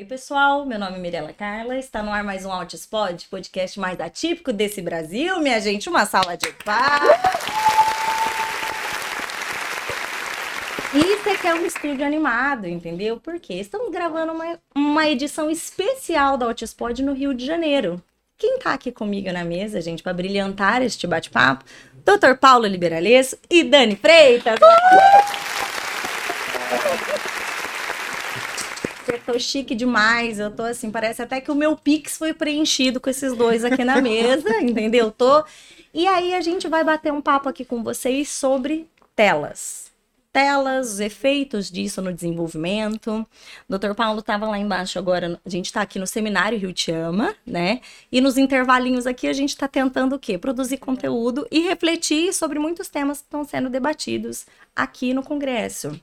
Oi, pessoal. Meu nome é Mirela Carla. Está no ar mais um Altispod, podcast mais atípico desse Brasil. Minha gente, uma sala de paz. Isso aqui é um estúdio animado, entendeu? Porque estamos gravando uma, uma edição especial da Altispod no Rio de Janeiro. Quem tá aqui comigo na mesa, gente, para brilhantar este bate-papo? Dr. Paulo Liberalesso e Dani Freitas. Eu tô chique demais, eu tô assim, parece até que o meu Pix foi preenchido com esses dois aqui na mesa, entendeu? Tô. E aí a gente vai bater um papo aqui com vocês sobre telas telas, os efeitos disso no desenvolvimento. O Dr. Paulo estava lá embaixo agora, a gente está aqui no seminário Rio Te Ama, né? E nos intervalinhos aqui a gente está tentando o quê? Produzir conteúdo e refletir sobre muitos temas que estão sendo debatidos aqui no Congresso.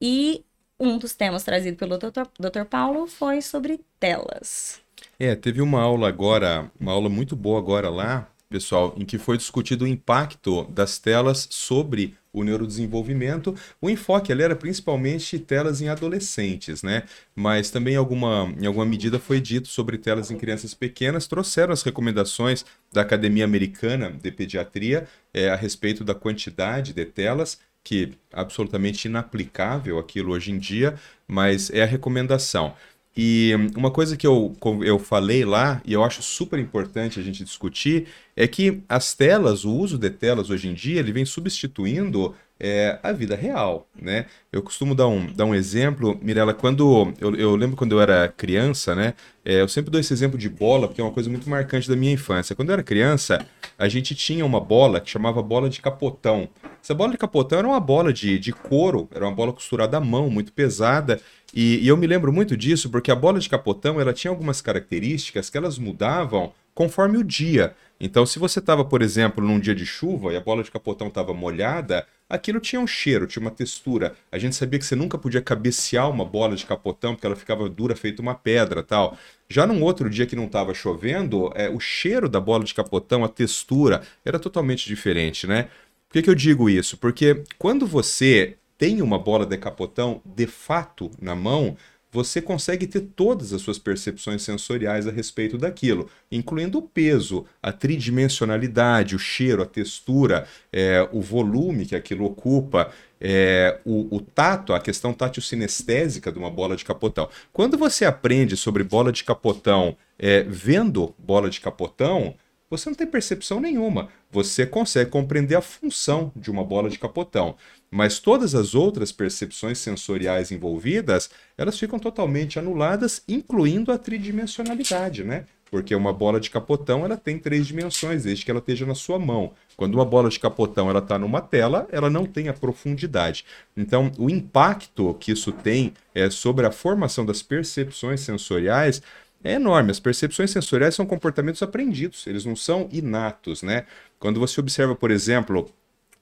E um dos temas trazido pelo Dr. Dr. Paulo foi sobre telas. É, teve uma aula agora, uma aula muito boa agora lá, pessoal, em que foi discutido o impacto das telas sobre o neurodesenvolvimento. O enfoque ali era principalmente telas em adolescentes, né? Mas também alguma, em alguma medida foi dito sobre telas em crianças pequenas. Trouxeram as recomendações da Academia Americana de Pediatria é, a respeito da quantidade de telas, que absolutamente inaplicável aquilo hoje em dia, mas é a recomendação. E uma coisa que eu, eu falei lá, e eu acho super importante a gente discutir, é que as telas, o uso de telas hoje em dia, ele vem substituindo é, a vida real, né? Eu costumo dar um, dar um exemplo, Mirella, quando eu, eu lembro quando eu era criança, né? É, eu sempre dou esse exemplo de bola, porque é uma coisa muito marcante da minha infância. Quando eu era criança, a gente tinha uma bola que chamava bola de capotão. Essa bola de capotão era uma bola de, de couro, era uma bola costurada à mão, muito pesada, e, e, eu me lembro muito disso porque a bola de capotão ela tinha algumas características que elas mudavam conforme o dia. Então, se você estava, por exemplo, num dia de chuva e a bola de capotão estava molhada, aquilo tinha um cheiro, tinha uma textura. A gente sabia que você nunca podia cabecear uma bola de capotão porque ela ficava dura feito uma pedra tal. Já num outro dia que não estava chovendo, é, o cheiro da bola de capotão, a textura, era totalmente diferente, né? Por que, que eu digo isso? Porque quando você tem uma bola de capotão de fato na mão, você consegue ter todas as suas percepções sensoriais a respeito daquilo, incluindo o peso, a tridimensionalidade, o cheiro, a textura, é, o volume que aquilo ocupa, é, o, o, tato, a questão tátil-sinestésica de uma bola de capotão. Quando você aprende sobre bola de capotão é, vendo bola de capotão, você não tem percepção nenhuma. Você consegue compreender a função de uma bola de capotão, mas todas as outras percepções sensoriais envolvidas, elas ficam totalmente anuladas, incluindo a tridimensionalidade, né? Porque uma bola de capotão, ela tem três dimensões, desde que ela esteja na sua mão. Quando uma bola de capotão ela está numa tela, ela não tem a profundidade. Então, o impacto que isso tem é, sobre a formação das percepções sensoriais é enorme. As percepções sensoriais são comportamentos aprendidos, eles não são inatos, né? Quando você observa, por exemplo,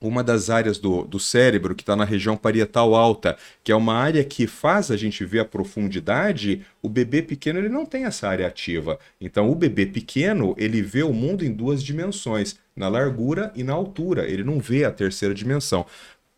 uma das áreas do, do cérebro que está na região parietal alta, que é uma área que faz a gente ver a profundidade, o bebê pequeno ele não tem essa área ativa. Então o bebê pequeno ele vê o mundo em duas dimensões, na largura e na altura. Ele não vê a terceira dimensão.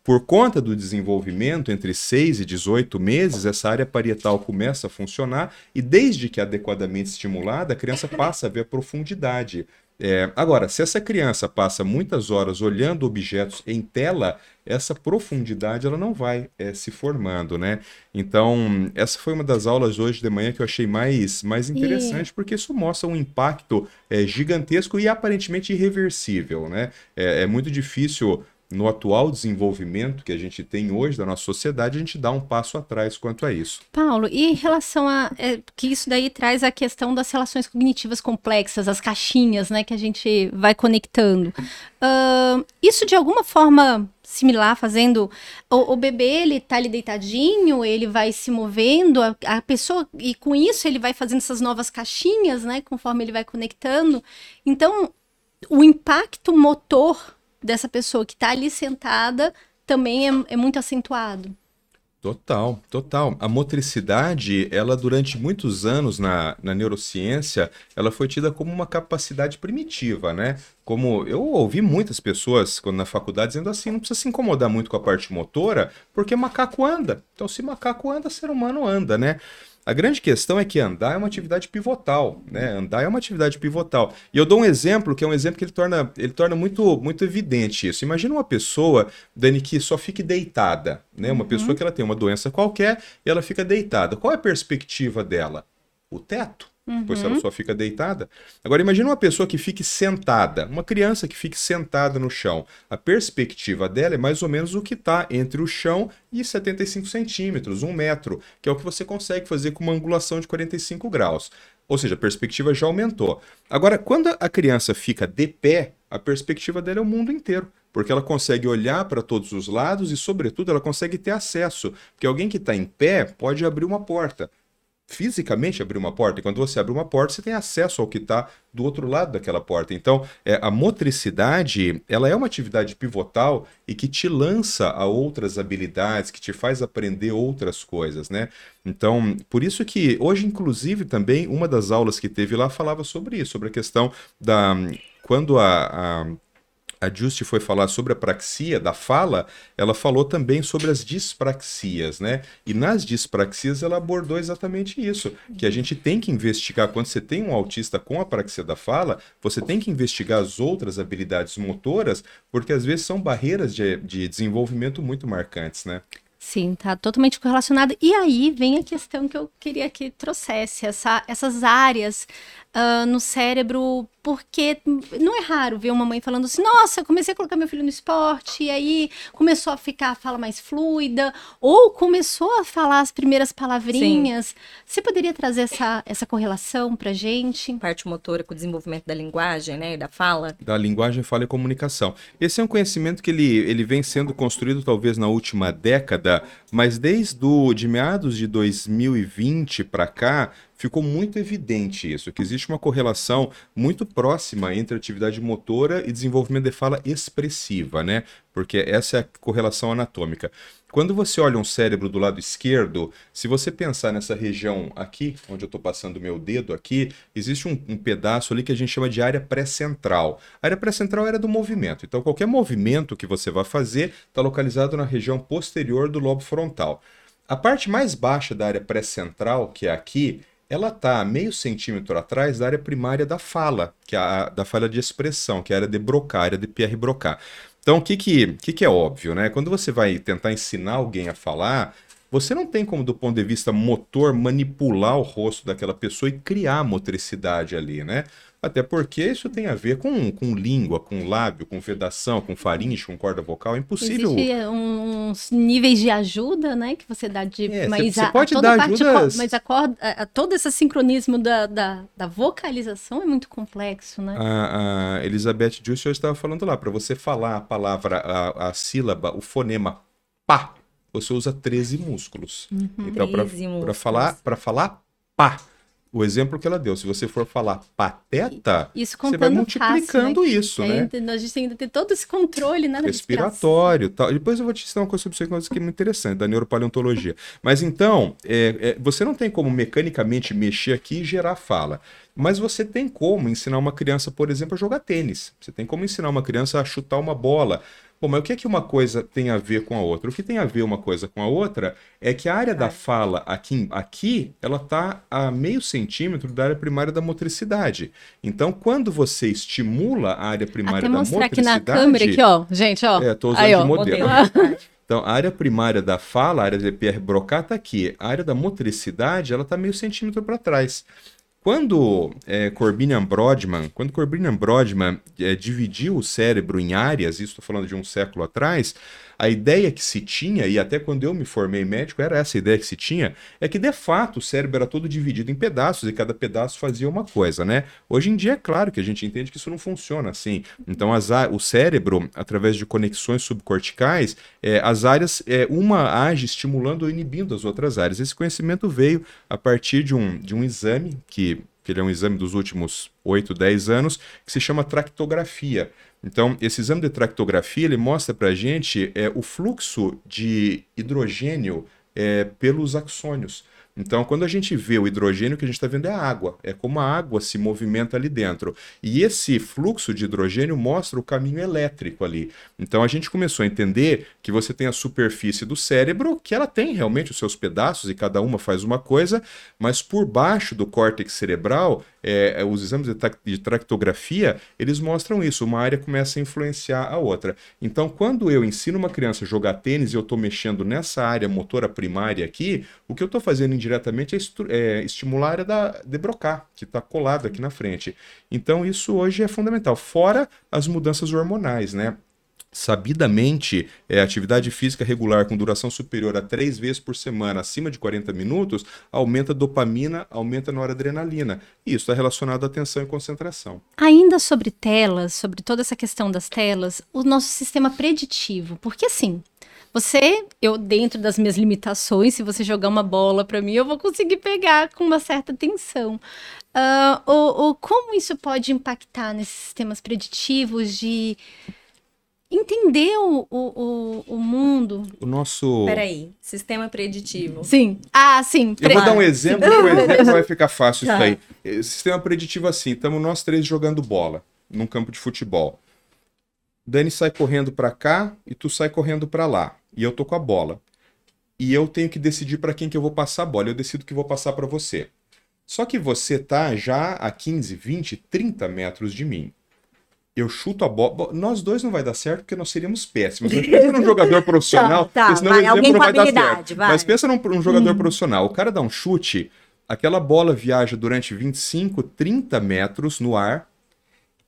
Por conta do desenvolvimento entre 6 e 18 meses, essa área parietal começa a funcionar e, desde que adequadamente estimulada, a criança passa a ver a profundidade. É, agora, se essa criança passa muitas horas olhando objetos em tela, essa profundidade ela não vai é, se formando, né? Então, essa foi uma das aulas hoje de manhã que eu achei mais, mais interessante, e... porque isso mostra um impacto é, gigantesco e aparentemente irreversível, né? É, é muito difícil no atual desenvolvimento que a gente tem hoje da nossa sociedade, a gente dá um passo atrás quanto a isso. Paulo, e em relação a. É, que isso daí traz a questão das relações cognitivas complexas, as caixinhas, né, que a gente vai conectando. Uh, isso de alguma forma similar, fazendo. O, o, bebê, ele tá ali deitadinho, ele vai se movendo, a, a pessoa. E com isso ele vai fazendo essas novas caixinhas, né, conforme ele vai conectando. Então, o impacto motor dessa pessoa que está ali sentada também é, é muito acentuado. Total, total. A motricidade, ela durante muitos anos na, na neurociência, ela foi tida como uma capacidade primitiva, né? Como eu ouvi muitas pessoas quando na faculdade dizendo assim, não precisa se incomodar muito com a parte motora, porque macaco anda. Então, se macaco anda, ser humano anda, né? A grande questão é que andar é uma atividade pivotal, né? Andar é uma atividade pivotal. E eu dou um exemplo, que é um exemplo que ele torna, ele torna muito, muito evidente isso. Imagina uma pessoa, Dani, que só fique deitada, né? Uma uhum. pessoa que ela tem uma doença qualquer e ela fica deitada. Qual é a perspectiva dela? O teto. Uhum. Pois ela só fica deitada. Agora imagine uma pessoa que fique sentada, uma criança que fique sentada no chão. A perspectiva dela é mais ou menos o que está entre o chão e 75 centímetros, um metro, que é o que você consegue fazer com uma angulação de 45 graus. Ou seja, a perspectiva já aumentou. Agora, quando a criança fica de pé, a perspectiva dela é o mundo inteiro porque ela consegue olhar para todos os lados e, sobretudo, ela consegue ter acesso. Porque alguém que está em pé pode abrir uma porta fisicamente abrir uma porta. E quando você abre uma porta, você tem acesso ao que está do outro lado daquela porta. Então, é, a motricidade, ela é uma atividade pivotal e que te lança a outras habilidades, que te faz aprender outras coisas, né? Então, por isso que hoje, inclusive, também uma das aulas que teve lá falava sobre isso, sobre a questão da quando a, a a Juste foi falar sobre a praxia da fala, ela falou também sobre as dispraxias, né? E nas dispraxias ela abordou exatamente isso, que a gente tem que investigar, quando você tem um autista com a praxia da fala, você tem que investigar as outras habilidades motoras, porque às vezes são barreiras de, de desenvolvimento muito marcantes, né? Sim, tá totalmente correlacionado. E aí vem a questão que eu queria que trouxesse, essa, essas áreas uh, no cérebro, porque não é raro ver uma mãe falando assim: nossa, eu comecei a colocar meu filho no esporte, e aí começou a ficar a fala mais fluida, ou começou a falar as primeiras palavrinhas. Sim. Você poderia trazer essa, essa correlação pra gente? Parte motora com o desenvolvimento da linguagem, né, da fala. Da linguagem, fala e comunicação. Esse é um conhecimento que ele, ele vem sendo construído talvez na última década, mas desde o, de meados de 2020 para cá, ficou muito evidente isso, que existe uma correlação muito próxima entre atividade motora e desenvolvimento de fala expressiva, né? Porque essa é a correlação anatômica. Quando você olha um cérebro do lado esquerdo, se você pensar nessa região aqui, onde eu estou passando o meu dedo aqui, existe um, um, pedaço ali que a gente chama de área pré-central. A área pré-central era do movimento. Então, qualquer movimento que você vai fazer está localizado na região posterior do lobo frontal. A parte mais baixa da área pré-central, que é aqui, ela está meio centímetro atrás da área primária da fala, que é a da fala de expressão, que é a área de Broca, a área de Pierre Broca. Então, o que, que, que, que é óbvio, né? Quando você vai tentar ensinar alguém a falar, você não tem como, do ponto de vista motor, manipular o rosto daquela pessoa e criar motricidade ali, né? Até porque isso tem a ver com, com língua, com lábio, com vedação, com faringe, com corda vocal. É impossível. Existem uns níveis de ajuda, né? Que você dá de. É, mas você, a, pode a dar ajudas... Mas a corda, a, todo esse sincronismo da, da, da, vocalização é muito complexo, né? A, a Elizabeth Jussier estava falando lá, para você falar a palavra, a, a sílaba, o fonema pá, você usa 13 músculos. Uhum. Então, para falar, falar pá o exemplo que ela deu. Se você for falar pateta, isso você vai multiplicando fácil, né? isso, né? A gente tem que ter todo esse controle, né? Respiratório tal. Depois eu vou te ensinar uma coisa sobre isso que é muito interessante, da neuropaleontologia. Mas então, é, é, você não tem como mecanicamente mexer aqui e gerar fala. Mas você tem como ensinar uma criança, por exemplo, a jogar tênis. Você tem como ensinar uma criança a chutar uma bola. Bom, mas o que é que uma coisa tem a ver com a outra? O que tem a ver uma coisa com a outra é que a área da fala aqui, aqui ela está a meio centímetro da área primária da motricidade. Então, quando você estimula a área primária Até da mostrar motricidade... aqui na câmera, aqui, ó. Gente, ó. É, tô usando Aí, ó, de modelo. modelo. Então, a área primária da fala, a área de Pierre Brocat está aqui. A área da motricidade, ela está meio centímetro para trás. Quando é, Corbinian Brodmann, quando Corbinian Brodmann é, dividiu o cérebro em áreas, isso estou falando de um século atrás, a ideia que se tinha, e até quando eu me formei médico, era essa ideia que se tinha, é que de fato o cérebro era todo dividido em pedaços e cada pedaço fazia uma coisa, né? Hoje em dia é claro que a gente entende que isso não funciona assim. Então as, o cérebro, através de conexões subcorticais, é, as áreas, é, uma age estimulando ou inibindo as outras áreas. Esse conhecimento veio a partir de um, de um exame que que ele é um exame dos últimos 8, 10 anos, que se chama tractografia. Então, esse exame de tractografia ele mostra para a gente é, o fluxo de hidrogênio é, pelos axônios. Então, quando a gente vê o hidrogênio, o que a gente está vendo é a água. É como a água se movimenta ali dentro. E esse fluxo de hidrogênio mostra o caminho elétrico ali. Então, a gente começou a entender que você tem a superfície do cérebro, que ela tem realmente os seus pedaços e cada uma faz uma coisa, mas por baixo do córtex cerebral, é, é os exames de tractografia, eles mostram isso. Uma área começa a influenciar a outra. Então, quando eu ensino uma criança a jogar tênis e eu estou mexendo nessa área motora primária aqui, o que eu estou fazendo indiretamente é, é, estimular a área da, de Broca, que está colada aqui na frente. Então, isso hoje é fundamental. Fora as mudanças hormonais, né? Sabidamente é, atividade física regular com duração superior a três vezes por semana, acima de 40 minutos, aumenta dopamina, aumenta a noradrenalina. E isso está relacionado à atenção e concentração. Ainda sobre telas, sobre toda essa questão das telas, o nosso sistema preditivo, porque assim, você, eu dentro das minhas limitações, se você jogar uma bola para mim, eu vou conseguir pegar com uma certa tensão. Uh, ou, ou como isso pode impactar nesses sistemas preditivos de entender o, o, o, mundo. O nosso. Peraí, sistema preditivo. Sim. Ah, sim. Pre... Eu vou dar um exemplo, que o exemplo vai ficar fácil tá. isso aí. Eh, sistema preditivo assim: estamos nós três jogando bola num campo de futebol. Dani sai correndo para cá e tu sai correndo para lá. E eu tô com a bola. E eu tenho que decidir para quem que eu vou passar a bola. Eu decido que vou passar para você. Só que você tá já a 15, 20, 30 metros de mim eu chuto a bola. Nós dois não vai dar certo porque nós seríamos péssimos. Mas pensa num jogador profissional, tá, tá, vai, alguém não vai dar certo. Vai. Mas pensa num, num jogador hum. profissional. O cara dá um chute, aquela bola viaja durante 25, 30 metros no ar.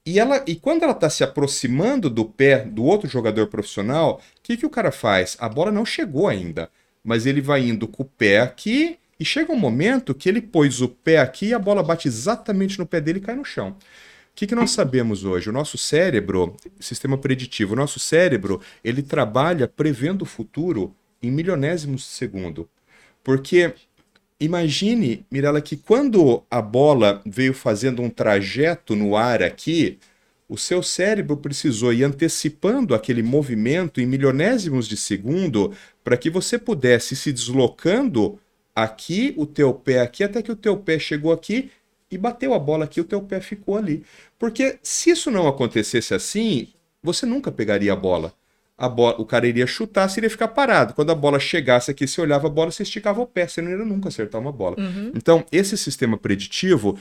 E, ela, e quando ela está se aproximando do pé do outro jogador profissional, o que, que o cara faz? A bola não chegou ainda, mas ele vai indo com o pé aqui e chega um momento que ele pôs o pé aqui e a bola bate exatamente no pé dele e cai no chão. O que, que nós sabemos hoje? O nosso cérebro, sistema preditivo, o nosso cérebro, ele trabalha prevendo o futuro em milionésimos de segundo. Porque imagine, Mirella, que quando a bola veio fazendo um trajeto no ar aqui, o seu cérebro precisou ir antecipando aquele movimento em milionésimos de segundo para que você pudesse se deslocando aqui, o teu pé aqui, até que o teu pé chegou aqui e bateu a bola aqui, o teu pé ficou ali. Porque se isso não acontecesse assim, você nunca pegaria a bola. A bola, o cara iria chutar, você iria ficar parado. Quando a bola chegasse aqui, você olhava a bola, você esticava o pé, você não iria nunca acertar uma bola. Uhum. Então, esse sistema preditivo,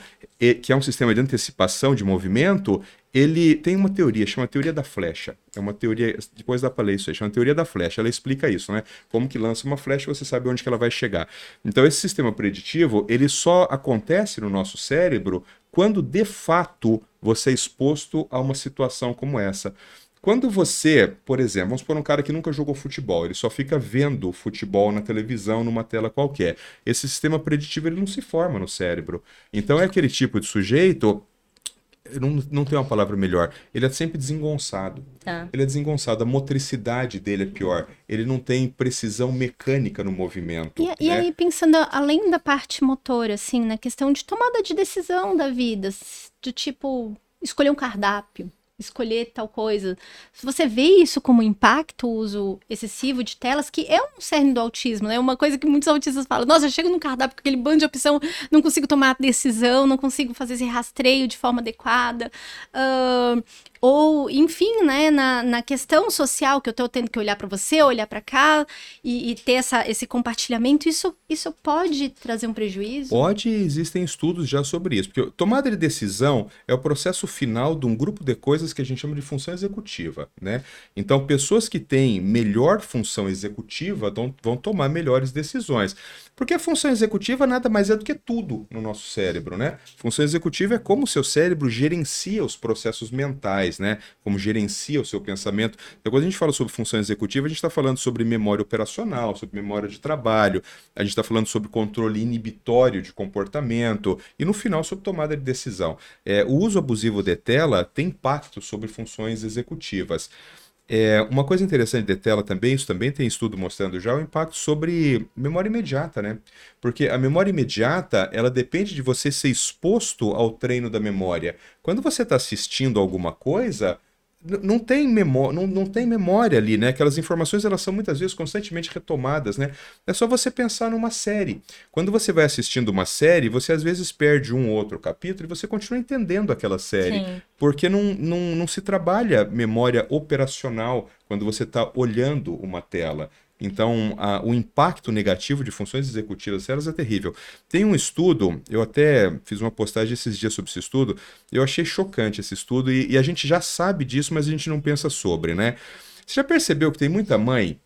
que é um sistema de antecipação de movimento, ele tem uma teoria, chama teoria da flecha. É uma teoria, depois dá para ler isso aí, chama teoria da flecha. Ela explica isso, né? Como que lança uma flecha, você sabe onde que ela vai chegar. Então, esse sistema preditivo, ele só acontece no nosso cérebro quando de fato você é exposto a uma situação como essa. Quando você, por exemplo, vamos supor um cara que nunca jogou futebol, ele só fica vendo futebol na televisão, numa tela qualquer. Esse sistema preditivo ele não se forma no cérebro. Então é aquele tipo de sujeito não, não tem uma palavra melhor. Ele é sempre desengonçado. Tá. Ele é desengonçado. A motricidade dele é pior. Ele não tem precisão mecânica no movimento. E, né? e aí, pensando além da parte motora, assim, na questão de tomada de decisão da vida, do tipo, escolher um cardápio escolher tal coisa. Se você vê isso como impacto, uso excessivo de telas, que é um cerne do autismo, né? Uma coisa que muitos autistas falam: nossa, eu chego no cardápio com aquele bando de opção, não consigo tomar decisão, não consigo fazer esse rastreio de forma adequada. Uh, ou, enfim, né, na, na questão social que eu estou tendo que olhar para você, olhar para cá e, e, ter essa, esse compartilhamento, isso, isso pode trazer um prejuízo? Pode, existem estudos já sobre isso. Porque tomada de decisão é o processo final de um grupo de coisas que a gente chama de função executiva, né? Então, pessoas que têm melhor função executiva vão, vão tomar melhores decisões. Porque a função executiva nada mais é do que tudo no nosso cérebro, né? Função executiva é como o seu cérebro gerencia os processos mentais, né? Como gerencia o seu pensamento. Então, quando a gente fala sobre função executiva, a gente está falando sobre memória operacional, sobre memória de trabalho, a gente está falando sobre controle inibitório de comportamento e, no final, sobre tomada de decisão. É, o uso abusivo de tela tem impacto sobre funções executivas. É, uma coisa interessante de tela também, isso também tem estudo mostrando já, o impacto sobre memória imediata, né? Porque a memória imediata, ela depende de você ser exposto ao treino da memória. Quando você está assistindo alguma coisa, não tem memória, não, não tem memória ali, né? Aquelas informações elas são muitas vezes constantemente retomadas, né? É só você pensar numa série. Quando você vai assistindo uma série, você às vezes perde um ou outro capítulo e você continua entendendo aquela série, Sim. porque não, não, não se trabalha memória operacional quando você está olhando uma tela. Então, a- o impacto negativo de funções executivas células é terrível. Tem um estudo, eu até fiz uma postagem esses dias sobre esse estudo, eu achei chocante esse estudo, e, e a gente já sabe disso, mas a gente não pensa sobre, né? Você já percebeu que tem muita mãe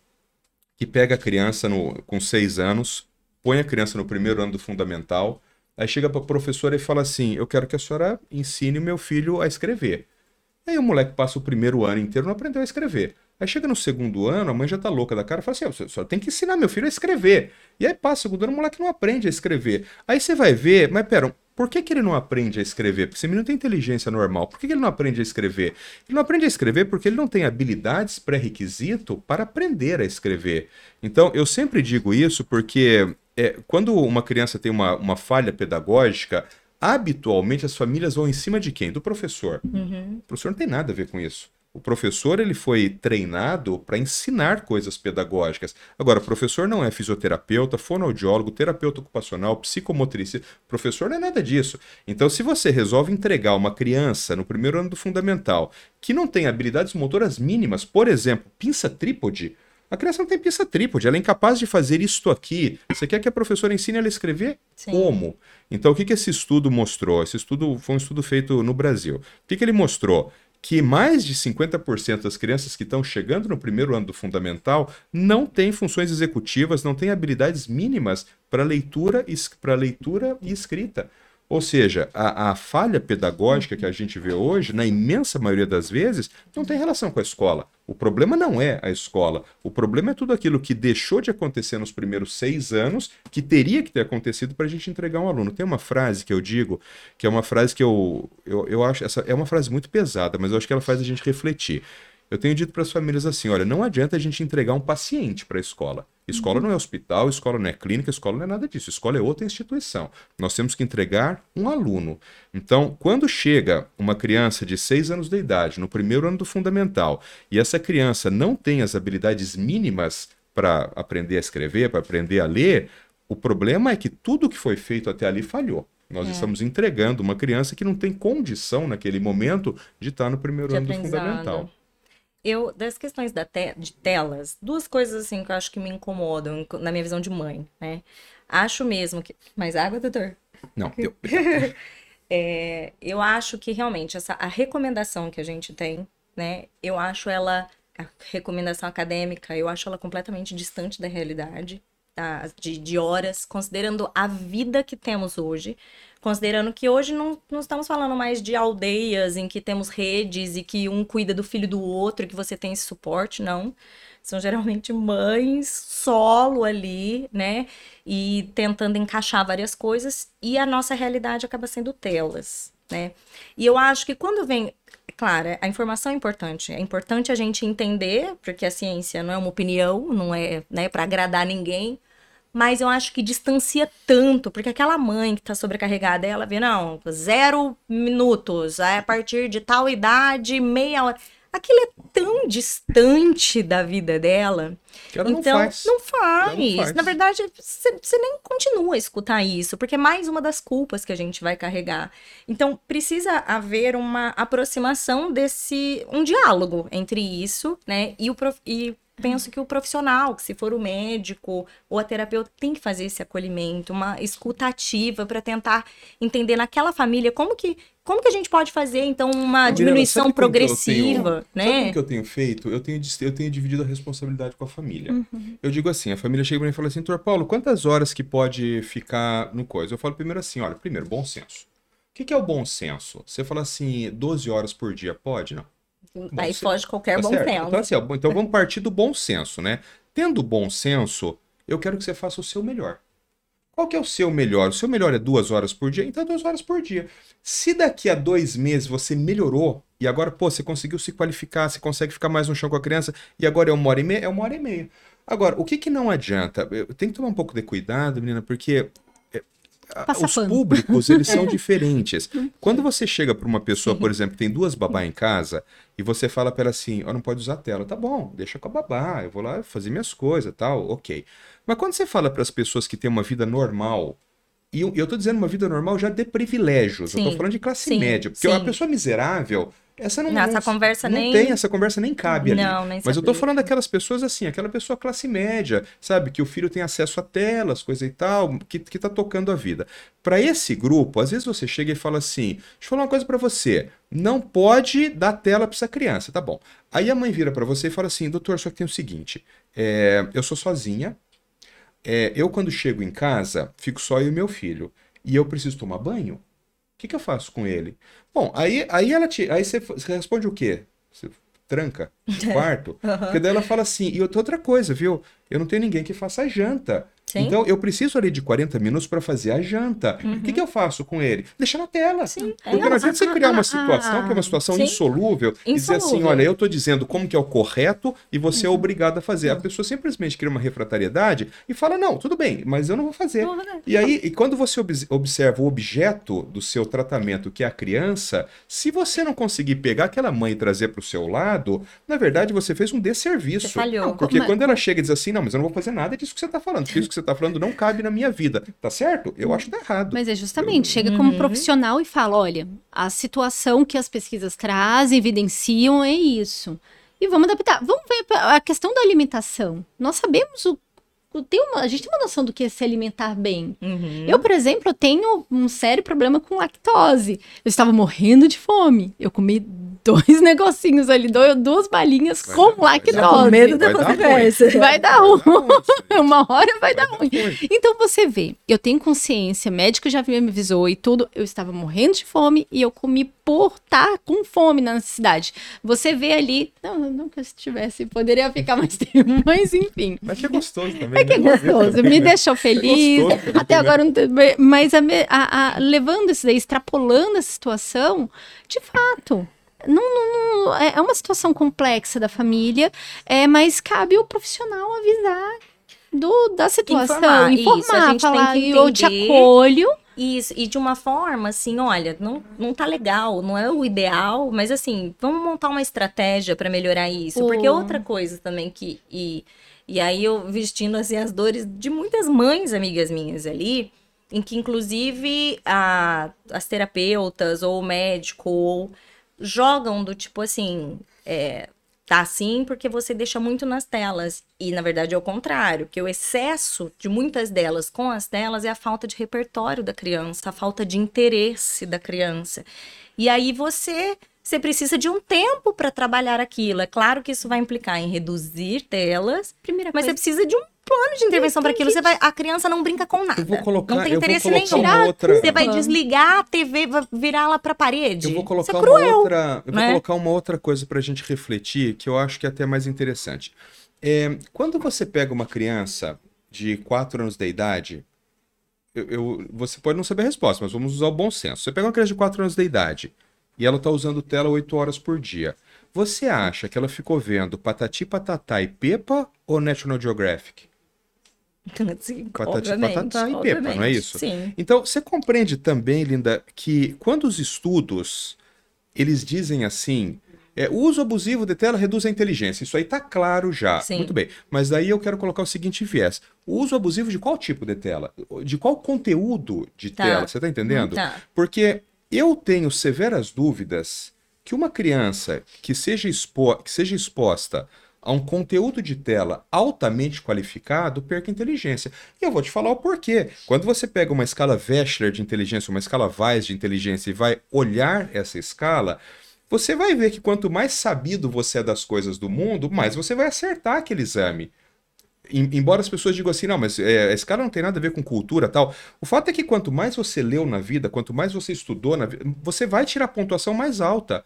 que pega a criança no- com seis anos, põe a criança no primeiro ano do fundamental, aí chega para a professora e fala assim: Eu quero que a senhora ensine o meu filho a escrever. Aí o moleque passa o primeiro ano inteiro não aprendeu a escrever. Aí chega no segundo ano, a mãe já tá louca da cara e fala assim: "Ó, você só tem que ensinar meu filho a escrever. E aí passa o segundo ano, o moleque não aprende a escrever. Aí você vai ver, mas pera, por que, que ele não aprende a escrever? Porque esse menino tem inteligência normal. Por que, que ele não aprende a escrever? Ele não aprende a escrever porque ele não tem habilidades pré-requisito para aprender a escrever. Então, eu sempre digo isso porque é, quando uma criança tem uma, uma falha pedagógica, habitualmente as famílias vão em cima de quem? Do professor. O professor não tem nada a ver com isso. O professor ele foi treinado para ensinar coisas pedagógicas. Agora, o professor não é fisioterapeuta, fonoaudiólogo, terapeuta ocupacional, psicomotricista. Professor não é nada disso. Então, se você resolve entregar uma criança no primeiro ano do fundamental que não tem habilidades motoras mínimas, por exemplo, pinça trípode, a criança não tem pinça trípode, ela é incapaz de fazer isto aqui. Você quer que a professora ensine ela a escrever? Sim. Como? Então, o que, que esse estudo mostrou? Esse estudo foi um estudo feito no Brasil. O que, que ele mostrou? Que mais de 50% das crianças que estão chegando no primeiro ano do fundamental não têm funções executivas, não têm habilidades mínimas para leitura, para leitura e escrita. Ou seja, a, a falha pedagógica que a gente vê hoje, na imensa maioria das vezes, não tem relação com a escola. O problema não é a escola. O problema é tudo aquilo que deixou de acontecer nos primeiros seis anos, que teria que ter acontecido para a gente entregar um aluno. Tem uma frase que eu digo, que é uma frase que eu, eu, eu acho, essa é uma frase muito pesada, mas eu acho que ela faz a gente refletir. Eu tenho dito para as famílias assim: olha, não adianta a gente entregar um paciente para a escola. Escola não é hospital, escola não é clínica, escola não é nada disso. Escola é outra instituição. Nós temos que entregar um aluno. Então, quando chega uma criança de 6 anos de idade, no primeiro ano do fundamental, e essa criança não tem as habilidades mínimas para aprender a escrever, para aprender a ler, o problema é que tudo que foi feito até ali falhou. Nós É. estamos entregando uma criança que não tem condição, naquele momento, de estar no primeiro De ano do fundamental. Eu, das questões da te- de telas, duas coisas assim que eu acho que me incomodam na minha visão de mãe, né? Acho mesmo que. Mais água, doutor? Não, eu, É, eu acho que realmente essa, a recomendação que a gente tem, né? Eu acho ela, a recomendação acadêmica, eu acho ela completamente distante da realidade, De, de horas, considerando a vida que temos hoje, considerando que hoje não, não estamos falando mais de aldeias em que temos redes e que um cuida do filho do outro que você tem esse suporte, não. São geralmente mães solo ali, né? E tentando encaixar várias coisas, e a nossa realidade acaba sendo telas, né? E eu acho que quando vem. Claro, a informação é importante. É importante a gente entender, porque a ciência não é uma opinião, não é né, para agradar ninguém. Mas eu acho que distancia tanto, porque aquela mãe que tá sobrecarregada, ela vê, não, zero minutos, aí a partir de tal idade, meia hora. Aquilo é tão distante da vida dela. que ela então, não faz. não faz. Não faz. Na verdade, você você nem continua a escutar isso, porque é mais uma das culpas que a gente vai carregar. Então, precisa haver uma aproximação desse. um diálogo entre isso, né? E o prof- e penso que o profissional, que se for o médico ou a terapeuta, tem que fazer esse acolhimento, uma escuta ativa para tentar entender naquela família como que. Como que a gente pode fazer, então, uma diminuição sabe progressiva, tenho- Sabe né? o que eu tenho feito? Eu tenho, eu tenho dividido a responsabilidade com a família. Uhum. Eu digo assim, a família chega pra mim e fala assim, Doutor Paulo, quantas horas que pode ficar no coisa? Eu falo primeiro assim, olha, primeiro, bom senso. O que, que é o bom senso? Você fala assim, 12 horas por dia, pode? Não. Aí você- foge qualquer Tá bom certo? senso. Então, assim, ó, então vamos partir do bom senso, né? Tendo bom senso, eu quero que você faça o seu melhor. Qual que é o seu melhor? O seu melhor é duas horas por dia? Então é duas horas por dia. Se daqui a dois meses você melhorou e agora, pô, você conseguiu se qualificar, você consegue ficar mais no chão com a criança e agora é uma hora e meia, é uma hora e meia. Agora, o que que não adianta? Eu tenho que tomar um pouco de cuidado, menina, porque Passa os pano. públicos, eles são diferentes. Quando você chega para uma pessoa, por exemplo, que tem duas babá em casa, e você fala para ela assim, ó, não pode usar tela. Tá bom, deixa com a babá, eu vou lá fazer minhas coisas, tal, ok. Mas quando você fala para as pessoas que têm uma vida normal, e eu, eu tô dizendo uma vida normal já de privilégios, eu tô Sim, falando de classe sim, média, porque sim. a pessoa miserável, essa não, Não, essa não- conversa não nem- tem, essa conversa nem cabe ali. Não, nem Mas eu tô falando daquelas pessoas assim, aquela pessoa classe média, sabe? Que o filho tem acesso a telas, coisa e tal, que, que tá tocando a vida. Para esse grupo, às vezes você chega e fala assim: deixa eu falar uma coisa para você. Não pode dar tela para essa criança, tá bom. Aí a mãe vira para você e fala assim: doutor, só que tem o seguinte: é, eu sou sozinha, é, eu quando chego em casa, fico só eu e meu filho, e eu preciso tomar banho. O que, que eu faço com ele? Bom, aí, aí ela te, aí você, você responde o quê? Você tranca quarto? Porque daí ela fala assim, e outra coisa, viu? Eu não tenho ninguém que faça a janta. Sim. Então eu preciso ali de 40 minutos para fazer a janta. O que, que eu faço com ele? Deixa na tela. Sim, é. Porque não adianta você criar uma Ah, situação que é uma situação sim. insolúvel e dizer assim, Insolúvel. olha, eu tô dizendo como que é o correto e você é obrigado a fazer. A pessoa simplesmente cria uma refratariedade e fala, não, tudo bem, mas eu não vou fazer. Não fazer. E aí, e quando você obs- observa o objeto do seu tratamento, que é a criança, se você não conseguir pegar aquela mãe e trazer para o seu lado, na verdade você fez um desserviço. Você falhou. Porque Mas- quando ela chega e diz assim, não, mas eu não vou fazer nada disso que você está falando, porque isso que você está falando não cabe na minha vida, tá certo? Eu acho que tá errado. Mas é justamente, chega como profissional e fala: olha, a situação que as pesquisas trazem, evidenciam é isso. E vamos adaptar. Vamos ver a questão da alimentação. Nós sabemos o. tem uma, a gente tem uma noção do que é se alimentar bem. Uhum. Eu, por exemplo, eu tenho um sério problema com lactose. Eu estava morrendo de fome. Eu comi dois negocinhos ali, duas balinhas Vai com dar- vai dar- lactose. Com medo da Vai dar conversa. Vai dar ruim. Não, Uma hora vai dar dar ruim. ruim. Então você vê, eu tenho consciência, médico já me avisou e tudo, eu estava morrendo de fome e eu comi por estar com fome na necessidade. Você vê ali, não, não que eu estivesse, poderia ficar mais tempo, mas enfim. Mas que é gostoso também. É que é né? gostoso, me deixou feliz. gostoso, Até agora, não tem- mas a a- a- levando isso daí, extrapolando essa situação, de fato, não, não- não- é é uma situação complexa da família, é, mas cabe o profissional avisar do, da situação, Informar, informar, isso, a gente tem falar, que eu te acolho. Isso, e de uma forma assim, olha, não, não tá legal, não é o ideal, mas assim, vamos montar uma estratégia para melhorar isso. Porque outra coisa também que. E, e aí eu vestindo assim as dores de muitas mães, amigas minhas ali, em que inclusive a, as terapeutas ou o médico ou jogam do tipo assim. é, tá assim porque você deixa muito nas telas. E na verdade é o contrário, que o excesso de muitas delas com as telas é a falta de repertório da criança, a falta de interesse da criança. E aí você você precisa de um tempo para trabalhar aquilo. É claro que isso vai implicar em reduzir telas, Primeira mas você coisa, precisa de um plano de intervenção para aquilo. Você vai, a criança não brinca com nada. Eu vou colocar, não tem eu vou interesse colocar nenhum. uma outra. Você vai desligar a TV, vai virar ela para parede. Eu vou colocar isso é uma cruel. outra, eu vou né? colocar uma outra coisa para a gente refletir, que eu acho que é até mais interessante. É, quando você pega uma criança de 4 anos de idade, eu, eu- você pode não saber a resposta, mas vamos usar o bom senso. Você pega uma criança de 4 anos de idade e ela está usando tela 8 horas por dia. Você acha que ela ficou vendo Patati Patatá e Pepa ou National Geographic? Sim, Patati patatá e pepa, não é isso? Sim. Então, você compreende também, Linda, que quando os estudos eles dizem assim, é, o uso abusivo de tela reduz a inteligência. Isso aí tá claro já. Sim. Muito bem. Mas daí eu quero colocar o seguinte viés. O uso abusivo de qual tipo de tela? De qual conteúdo de Tá. tela? Você tá entendendo? Tá. Porque eu tenho severas dúvidas que uma criança que seja, expo que seja exposta a um conteúdo de tela altamente qualificado perca inteligência. E eu vou te falar o porquê. Quando você pega uma escala Wechsler de inteligência, uma escala Weiss de inteligência e vai olhar essa escala, você vai ver que quanto mais sabido você é das coisas do mundo, mais você vai acertar aquele exame. Em- Embora as pessoas digam assim, não, mas é, a escala não tem nada a ver com cultura tal. O fato é que quanto mais você leu na vida, quanto mais você estudou na vida, você vai tirar a pontuação mais alta.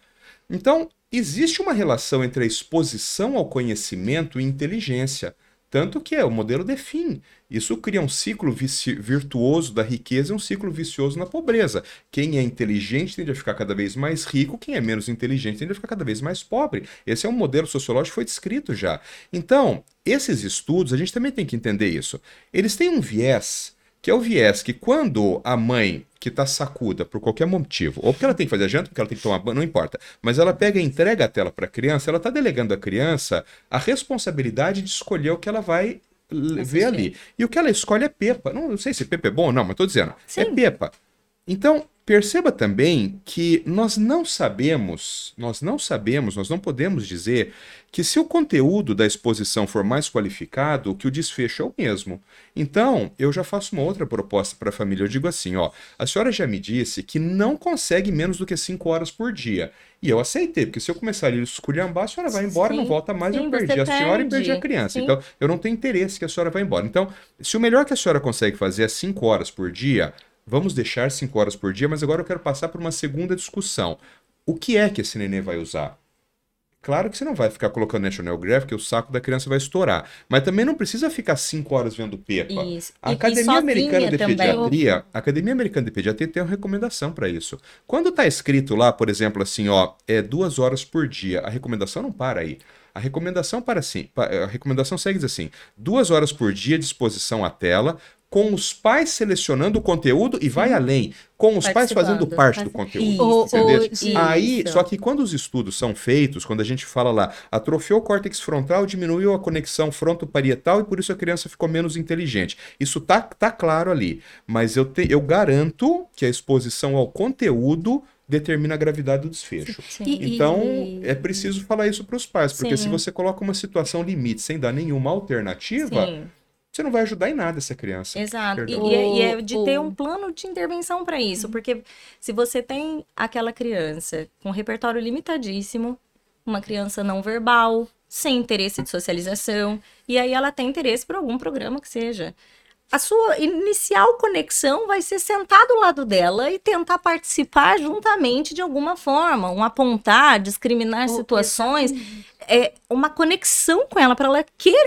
Então, existe uma relação entre a exposição ao conhecimento e inteligência. Tanto que é o modelo define. Isso cria um ciclo virtuoso da riqueza e um ciclo vicioso na pobreza. Quem é inteligente tende a ficar cada vez mais rico, quem é menos inteligente tende a ficar cada vez mais pobre. Esse é um modelo sociológico que foi descrito já. Então, esses estudos, a gente também tem que entender isso. Eles têm um viés que é o viés que quando a mãe que tá sacuda por qualquer motivo, ou porque ela tem que fazer a janta, porque ela tem que tomar banho, não importa, mas ela pega e entrega a tela para a criança, ela tá delegando à criança a responsabilidade de escolher o que ela vai l- ver ali. E o que ela escolhe é pepa. Não, não sei se pepa é bom ou não, mas tô dizendo, é Sim. pepa. Então, perceba também que nós não sabemos, nós não sabemos, nós não podemos dizer que se o conteúdo da exposição for mais qualificado, que o desfecho é o mesmo. Então, eu já faço uma outra proposta para a família. Eu digo assim, ó, a senhora já me disse que não consegue menos do que 5 horas por dia. E eu aceitei, porque se eu começar a esculhambar, a senhora vai embora, Sim, não volta mais, sim, eu perdi a senhora e perde. perdi a criança. Sim. Então, eu não tenho interesse que a senhora vá embora. Então, se o melhor que a senhora consegue fazer é 5 horas por dia, vamos deixar 5 horas por dia, mas agora eu quero passar por uma segunda discussão. O que é que esse nenê vai usar? Claro que você não vai ficar colocando National Geographic, que o saco da criança vai estourar. Mas também não precisa ficar 5 horas vendo Pepa. Isso. A E- Academia Americana de também. Pediatria, a Academia Americana de Pediatria tem uma recomendação para isso. Quando tá escrito lá, por exemplo, assim, ó, é duas horas por dia, a recomendação não para aí. A recomendação para assim, a recomendação segue assim: duas horas por dia de exposição à tela, com os pais selecionando o conteúdo e vai além, com os pais fazendo parte do conteúdo. Isso, isso. Aí, só que quando os estudos são feitos, quando a gente fala lá, atrofiou o córtex frontal, diminuiu a conexão frontoparietal e por isso a criança ficou menos inteligente. Isso tá, tá claro ali. Mas eu, te- eu garanto que a exposição ao conteúdo determina a gravidade do desfecho. Sim. E- Então, é preciso falar isso para os pais, porque Sim. se você coloca uma situação limite sem dar nenhuma alternativa, Sim. Você não vai ajudar em nada essa criança. Exato. E, e é- e é de ter um plano de intervenção para isso, porque se você tem aquela criança com repertório limitadíssimo, uma criança não verbal, sem interesse de socialização, e aí ela tem interesse por algum programa que seja. A sua inicial conexão vai ser sentar do lado dela e tentar participar juntamente de alguma forma, um apontar, discriminar O- situações, é uma conexão com ela para ela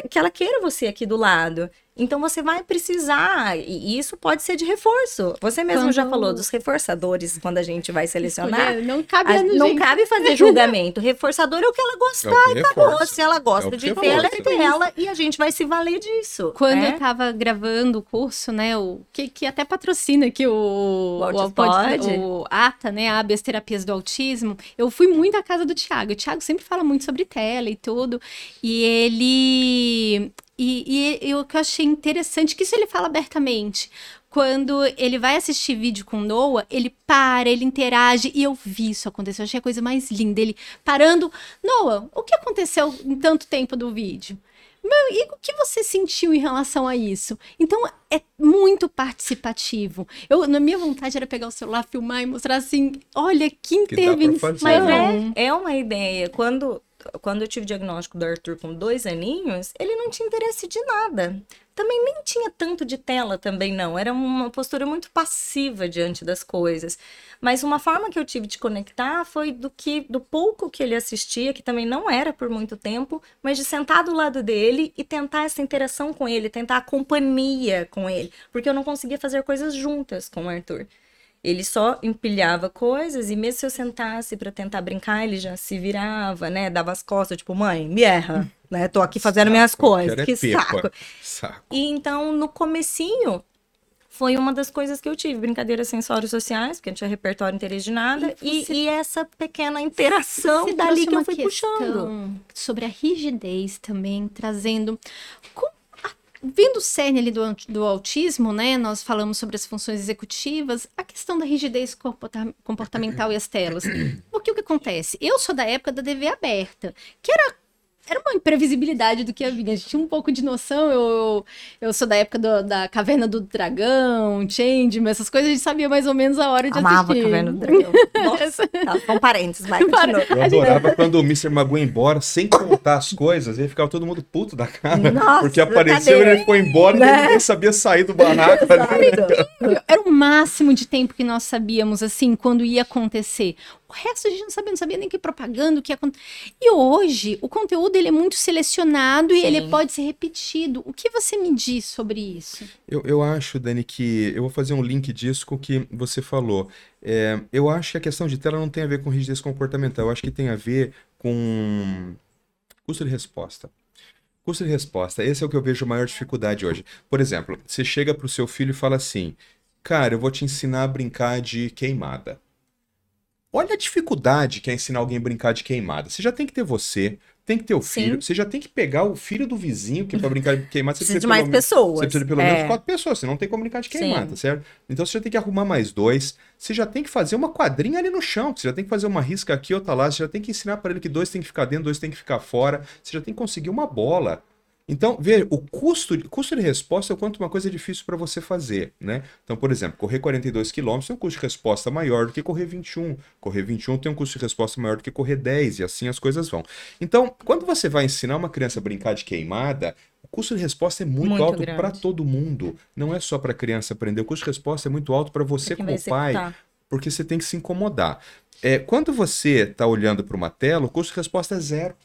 que ela queira você aqui do lado. Então você vai precisar, e isso pode ser de reforço. Você mesmo Quando- já falou dos reforçadores quando a gente vai selecionar. Escolher, não cabe A- a não gente. cabe fazer julgamento. Reforçador é o que ela É gostar. o que Acabou. reforça. Se ela gosta É o de ter, ela é dela e a gente vai se valer disso. Quando né? eu tava gravando o curso, né, o que, que até patrocina aqui o, O Autismo pod- Pod. o ATA, né, Habeas Terapias do Autismo, eu fui muito à casa do Tiago. O Tiago sempre fala muito sobre tela e tudo, e ele... E, e eu- o que eu achei interessante, que isso ele fala abertamente, quando ele vai assistir vídeo com Noah, ele para, ele interage, e eu vi isso acontecer, eu achei a coisa mais linda, ele parando, Noah, o que aconteceu em tanto tempo do vídeo? Meu, e o que você sentiu em relação a isso? Então, é muito participativo. Eu, na minha vontade era pegar o celular, filmar e mostrar assim, olha, que intervenção. Mas né? é, é uma ideia. Quando, quando eu tive o diagnóstico do Arthur com dois aninhos, ele não tinha interesse de nada. Também nem tinha tanto de tela também, não. Era uma postura muito passiva diante das coisas. Mas uma forma que eu tive de conectar foi do que do pouco que ele assistia, que também não era por muito tempo, mas de sentar do lado dele e tentar essa interação com ele, tentar a companhia com ele. Porque eu não conseguia fazer coisas juntas com o Arthur. Ele só empilhava coisas e mesmo se eu sentasse pra tentar brincar, ele já se virava, né? Dava as costas, tipo, mãe, me erra, né? Tô aqui fazendo minhas Saco, coisas, quero é que pepa. saco. Saco. E então, no comecinho, foi uma das coisas que eu tive, brincadeiras sensórios sociais, porque não tinha repertório interesse de nada, E você- e essa pequena interação Você dali que eu fui puxando. Sobre a rigidez também, trazendo. com- Vendo o cerne ali do, do autismo, né? Nós falamos sobre as funções executivas, a questão da rigidez comporta- comportamental e as telas. Porque o que acontece? Eu sou da época da TV aberta, que era. Era uma imprevisibilidade do que ia vir. A gente tinha um pouco de noção. Eu, eu, sou da época do- da Caverna do Dragão, Changeman, essas coisas. A gente sabia mais ou menos a hora de Amava a assistir. Caverna do Dragão. Nossa, tá, são parentes, vai, Para. continua. Eu adorava quando o Mr. Magu ia embora sem contar as coisas, aí ficava todo mundo puto da cara. Nossa, porque apareceu cadê? e ele foi embora e Né? ninguém sabia sair do barraco. Era o máximo de tempo que nós sabíamos, assim, quando ia acontecer. O resto a gente não sabia, não sabia nem que propaganda, o que ia acontecer. E hoje, o conteúdo ele é muito selecionado e Sim. ele pode ser repetido. O que você me diz sobre isso? Eu, eu acho, Dani, que eu vou fazer um link disso com o que você falou. É, eu acho que a questão de tela não tem a ver com rigidez comportamental, eu acho que tem a ver com custo de resposta. Custo de resposta, esse é o que eu vejo a maior dificuldade hoje. Por exemplo, você chega para o seu filho e fala assim: Cara, eu vou te ensinar a brincar de queimada. Olha a dificuldade que é ensinar alguém a brincar de queimada. Você já tem que ter você, tem que ter o filho, você já tem que pegar o filho do vizinho, que é pra brincar de queimada, você precisa de mais pelo, pessoas. Você precisa de pelo é. menos quatro pessoas, você não tem como brincar de queimada, Sim. certo? Então você já tem que arrumar mais dois, você já tem que fazer uma quadrinha ali no chão, você já tem que fazer uma risca aqui, outra lá, você já tem que ensinar para ele que dois tem que ficar dentro, dois tem que ficar fora, você já tem que conseguir uma bola. Então, veja, o custo, custo de resposta é o quanto uma coisa é difícil para você fazer, né? Então, por exemplo, correr 42 km tem um custo de resposta maior do que correr 21. Correr 21 tem um custo de resposta maior do que correr 10, e assim as coisas vão. Então, quando você vai ensinar uma criança a brincar de queimada, o custo de resposta é muito, muito alto para todo mundo. Não é só para a criança aprender. O custo de resposta é muito alto para você como pai, porque você tem que se incomodar. É, quando você está olhando para uma tela, o custo de resposta é zero.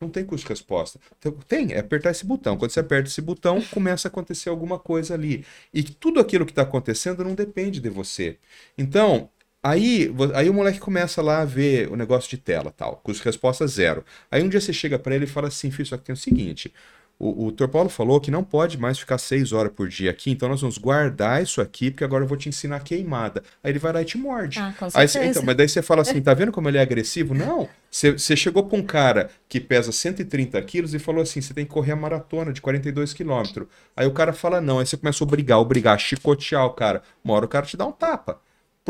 Não tem custo de resposta. Então, tem, é apertar esse botão. Quando você aperta esse botão, começa a acontecer alguma coisa ali. E tudo aquilo que está acontecendo não depende de você. Então, aí, aí o moleque começa lá a ver o negócio de tela tal. Custo resposta zero. Aí um dia você chega para ele e fala assim, filho, só que tem o seguinte. O, o Dr. Paulo falou que não pode mais ficar seis horas por dia aqui, então nós vamos guardar isso aqui, porque agora eu vou te ensinar a queimada. Aí ele vai lá e te morde. Ah, com Aí, então, mas daí você fala assim, tá vendo como ele é agressivo? Não. Você, você chegou pra um cara que pesa 130 quilos e falou assim, você tem que correr a maratona de 42 quilômetros. Aí o cara fala não, aí você começa a obrigar, obrigar, chicotear o cara. Uma hora o cara te dá um tapa.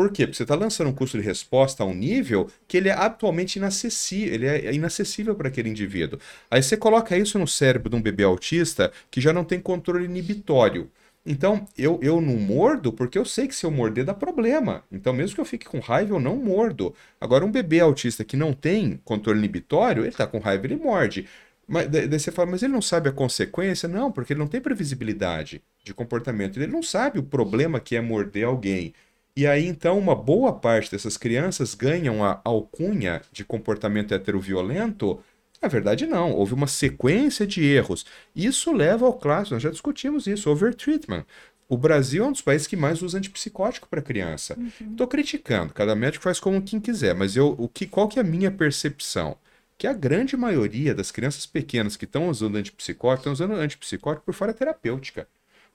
Por quê? Porque você está lançando um custo de resposta a um nível que ele é atualmente inacessível, ele é inacessível para aquele indivíduo. Aí você coloca isso no cérebro de um bebê autista que já não tem controle inibitório. Então, eu, eu não mordo porque eu sei que se eu morder dá problema. Então, mesmo que eu fique com raiva, eu não mordo. Agora, um bebê autista que não tem controle inibitório, ele está com raiva, ele morde. Mas daí você fala, mas ele não sabe a consequência? Não, porque ele não tem previsibilidade de comportamento. Ele não sabe o problema que é morder alguém. E aí, então, uma boa parte dessas crianças ganham a alcunha de comportamento heteroviolento. Na verdade, não. Houve uma sequência de erros. Isso leva ao clássico, nós já discutimos isso, overtreatment. O Brasil é um dos países que mais usa antipsicótico para criança. Estou uhum. criticando, cada médico faz como quem quiser, mas eu, o que, qual que é a minha percepção? Que a grande maioria das crianças pequenas que estão usando antipsicótico estão usando antipsicótico por fora terapêutica.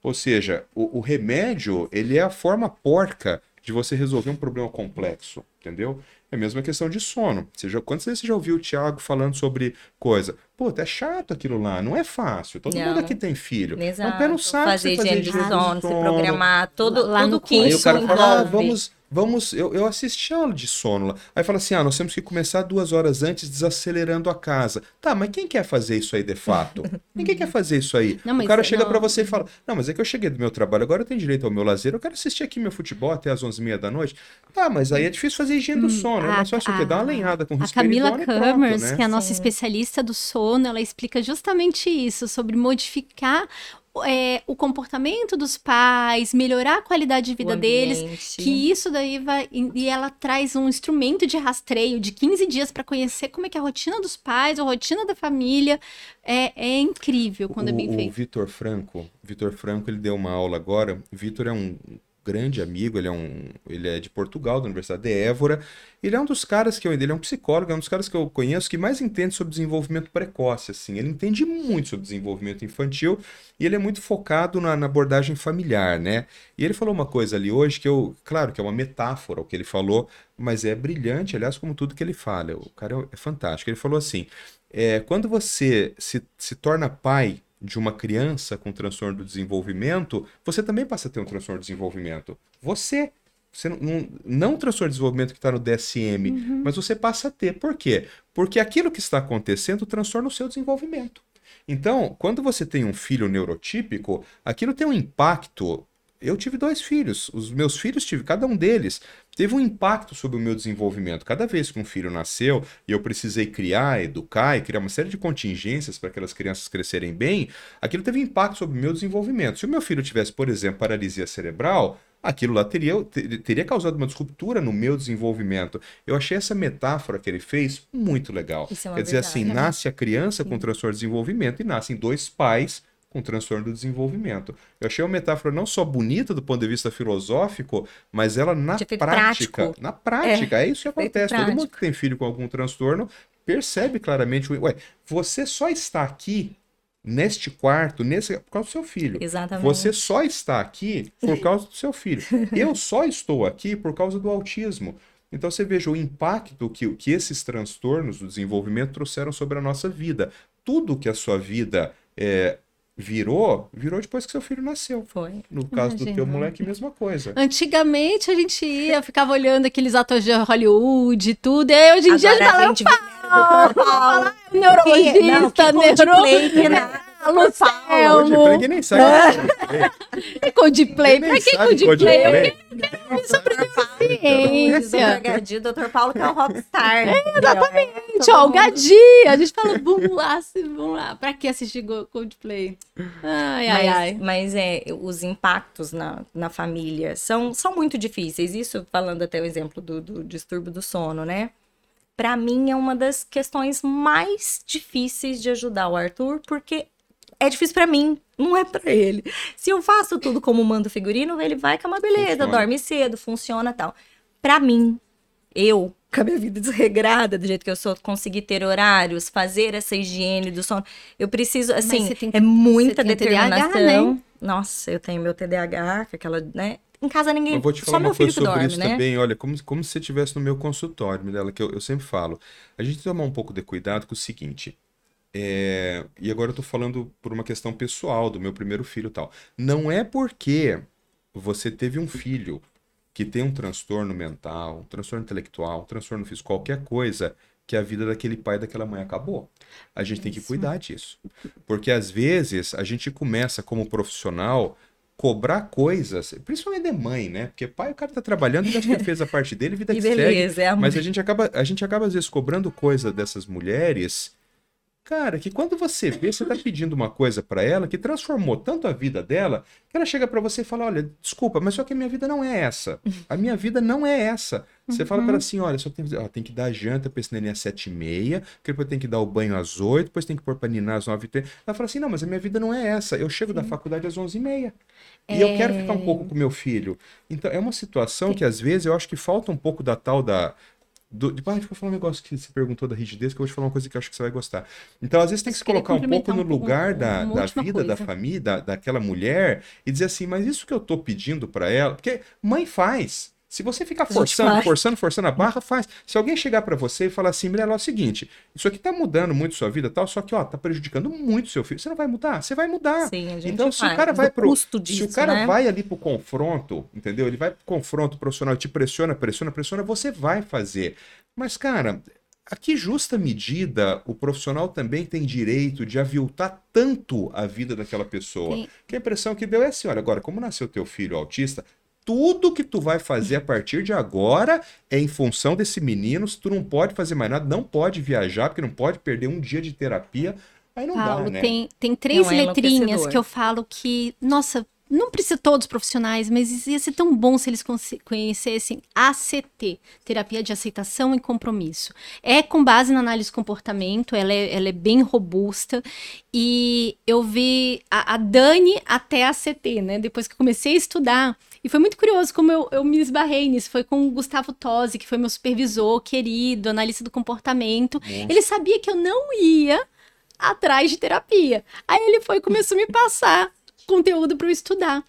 Ou seja, o, o remédio ele é a forma porca de você resolver um problema complexo, entendeu? É a mesma questão de sono. Você já, quantas vezes você já ouviu o Thiago falando sobre coisa? Pô, é chato aquilo lá, não é fácil. Todo não. mundo aqui tem filho. Exato. Não, pé no saco fazer, fazer de sono, se programar, todo, lá tudo no que Aí o cara fala, ah, vamos, vamos, eu, eu assisti a aula de sono lá. Aí fala assim: ah, nós temos que começar duas horas antes desacelerando a casa. Tá, mas quem quer fazer isso aí de fato? Ninguém quer fazer isso aí. Não, o cara chega para você e fala: não, mas é que eu cheguei do meu trabalho, agora eu tenho direito ao meu lazer, eu quero assistir aqui meu futebol até as 11h30 da noite. Tá, mas aí é difícil fazer higiene do hum, sono, é mais fácil o quê? Dar uma lenhada com o A Camila Cammers, né? que é a nossa Sim. especialista do sono, ela explica justamente isso, sobre modificar é, o comportamento dos pais, melhorar a qualidade de vida deles, que isso daí vai. E ela traz um instrumento de rastreio de 15 dias para conhecer como é que é a rotina dos pais, a rotina da família. É, é incrível quando o, é bem feito. O Vitor Franco, Vitor Franco, ele deu uma aula agora. O Vitor é um grande amigo, ele é, um, ele é de Portugal, da Universidade de Évora. Ele é um dos caras que eu, ele é um psicólogo, é um dos caras que eu conheço que mais entende sobre desenvolvimento precoce, assim. Ele entende muito sobre desenvolvimento infantil e ele é muito focado na, na abordagem familiar, né? E ele falou uma coisa ali hoje que eu, claro que é uma metáfora o que ele falou, mas é brilhante, aliás, como tudo que ele fala. O cara é, é fantástico. Ele falou assim, é, quando você se, se torna pai de uma criança com transtorno do desenvolvimento, você também passa a ter um transtorno de desenvolvimento. Você. Você não, não, não o transtorno de desenvolvimento que está no DSM, uhum. mas você passa a ter. Por quê? Porque aquilo que está acontecendo transtorna o seu desenvolvimento. Então, quando você tem um filho neurotípico, aquilo tem um impacto eu tive dois filhos. Os meus filhos tive, cada um deles teve um impacto sobre o meu desenvolvimento. Cada vez que um filho nasceu e eu precisei criar, educar e criar uma série de contingências para aquelas crianças crescerem bem, aquilo teve impacto sobre o meu desenvolvimento. Se o meu filho tivesse, por exemplo, paralisia cerebral, aquilo lá teria, teria causado uma disruptura no meu desenvolvimento. Eu achei essa metáfora que ele fez muito legal. É Quer dizer assim, nasce a criança com transtorno de desenvolvimento e nascem dois pais com transtorno do desenvolvimento. Eu achei uma metáfora não só bonita do ponto de vista filosófico, mas ela na prática, prático. na prática, é, é isso que acontece. Todo mundo que tem filho com algum transtorno percebe claramente, ué, você só está aqui neste quarto, nesse por causa do seu filho. Exatamente. Você só está aqui por causa do seu filho. Eu só estou aqui por causa do autismo. Então você veja o impacto que, que esses transtornos do desenvolvimento trouxeram sobre a nossa vida. Tudo que a sua vida é, virou, virou depois que seu filho nasceu. Foi. No caso do Imagina. teu moleque, mesma coisa. Antigamente a gente ia, ficava olhando aqueles atores de Hollywood e tudo, e aí hoje em dia a gente Agora fala, a gente vê Dr. Paulo. neurologista, Não, que Coldplay, nem sabe. Coldplay. é Coldplay, Nem pra que Coldplay? Coldplay. Ciência. Dr. Gadi, Dr. Paulo, que é o rockstar. exatamente. Todo Ó, o. Gadi, a gente fala, vamos lá, vamos lá. Pra que assistir Coldplay? Ai, ai, mas, ai. mas é, os impactos na, na família são, são muito difíceis. Isso falando até o exemplo do, do distúrbio do sono, né? Pra mim é uma das questões mais difíceis de ajudar o Arthur, porque é difícil pra mim, não é pra ele. Se eu faço tudo como manda o figurino, ele vai com uma beleza, Funciona. dorme cedo, funciona tal. Pra mim, eu, com a minha vida desregrada, do jeito que eu sou, conseguir ter horários, fazer essa higiene do sono, eu preciso, assim, você tem- é muita você tem TDAH, determinação. né? Nossa, eu tenho meu TDAH, que é aquela, né? Em casa ninguém, Eu vou te falar meu uma filho coisa sobre dorme, isso né? também. Olha, como, como se você estivesse no meu consultório, Mirella, que eu, eu sempre falo. A gente tem que tomar um pouco de cuidado com o seguinte. É, e agora eu tô falando por uma questão pessoal do meu primeiro filho e tal. Não é porque você teve um filho que tem um transtorno mental, um transtorno intelectual, um transtorno físico, qualquer coisa, que a vida daquele pai e daquela mãe acabou. A gente tem que cuidar disso. Porque às vezes a gente começa como profissional cobrar coisas, principalmente de mãe, né? Porque pai, o cara tá trabalhando, já fez a parte dele, vida que segue. beleza, é a Mas a gente acaba, a gente acaba às vezes cobrando coisa dessas mulheres, cara, que quando você vê, você tá pedindo uma coisa pra ela que transformou tanto a vida dela, que ela chega pra você e fala: "Olha, desculpa, mas só que a minha vida não é essa. A minha vida não é essa". Você fala pra ela assim: "Olha, só tem, ó, tem que dar janta pra esse neném às sete e meia, que depois tem que dar o banho às oito, depois tem que pôr pra ninar às nove e trinta". Ela fala assim: "Não, mas a minha vida não é essa. Eu chego da faculdade às onze e meia. E eu quero ficar um pouco com meu filho". Então, é uma situação que às vezes eu acho que falta um pouco da tal da do, de, ah, deixa eu falar um negócio que você perguntou da rigidez, que eu vou te falar uma coisa que eu acho que você vai gostar. Então, às vezes, tem que se colocar um pouco no um lugar uma- da, da vida da coisa. família, da, daquela mulher, e dizer assim, mas isso que eu tô pedindo pra ela, porque mãe faz. Se você ficar forçando, forçando, forçando a barra, faz. Se alguém chegar pra você e falar assim, Mirella, é o seguinte, isso aqui tá mudando muito sua vida e tal, só que, ó, tá prejudicando muito seu filho. Você não vai mudar? Você vai mudar. Sim, a gente Então, se faz, o cara vai pro. custo se disso, o cara né? vai ali pro confronto, entendeu? Ele vai pro confronto profissional, te pressiona, pressiona, pressiona, você vai fazer. Mas, cara, a que justa medida o profissional também tem direito de aviltar tanto a vida daquela pessoa? Tem- Que a impressão que deu é assim: olha, agora, como nasceu teu filho autista, tudo que tu vai fazer a partir de agora é em função desse menino. Se tu não pode fazer mais nada, não pode viajar, porque não pode perder um dia de terapia. Aí não Paulo, dá, né? tem, tem três Não, é letrinhas que eu falo que, nossa, não precisa todos profissionais, mas ia ser tão bom se eles conhecessem ACT, Terapia de Aceitação e Compromisso. É com base na análise de comportamento, ela é, ela é bem robusta, e eu vi a, a Dani até a ACT, né, depois que eu comecei a estudar, e foi muito curioso como eu, eu me esbarrei nisso, foi com o Gustavo Tosi, que foi meu supervisor querido, analista do comportamento, ele sabia que eu não ia atrás de terapia. Aí ele foi e começou a me passar conteúdo para eu estudar.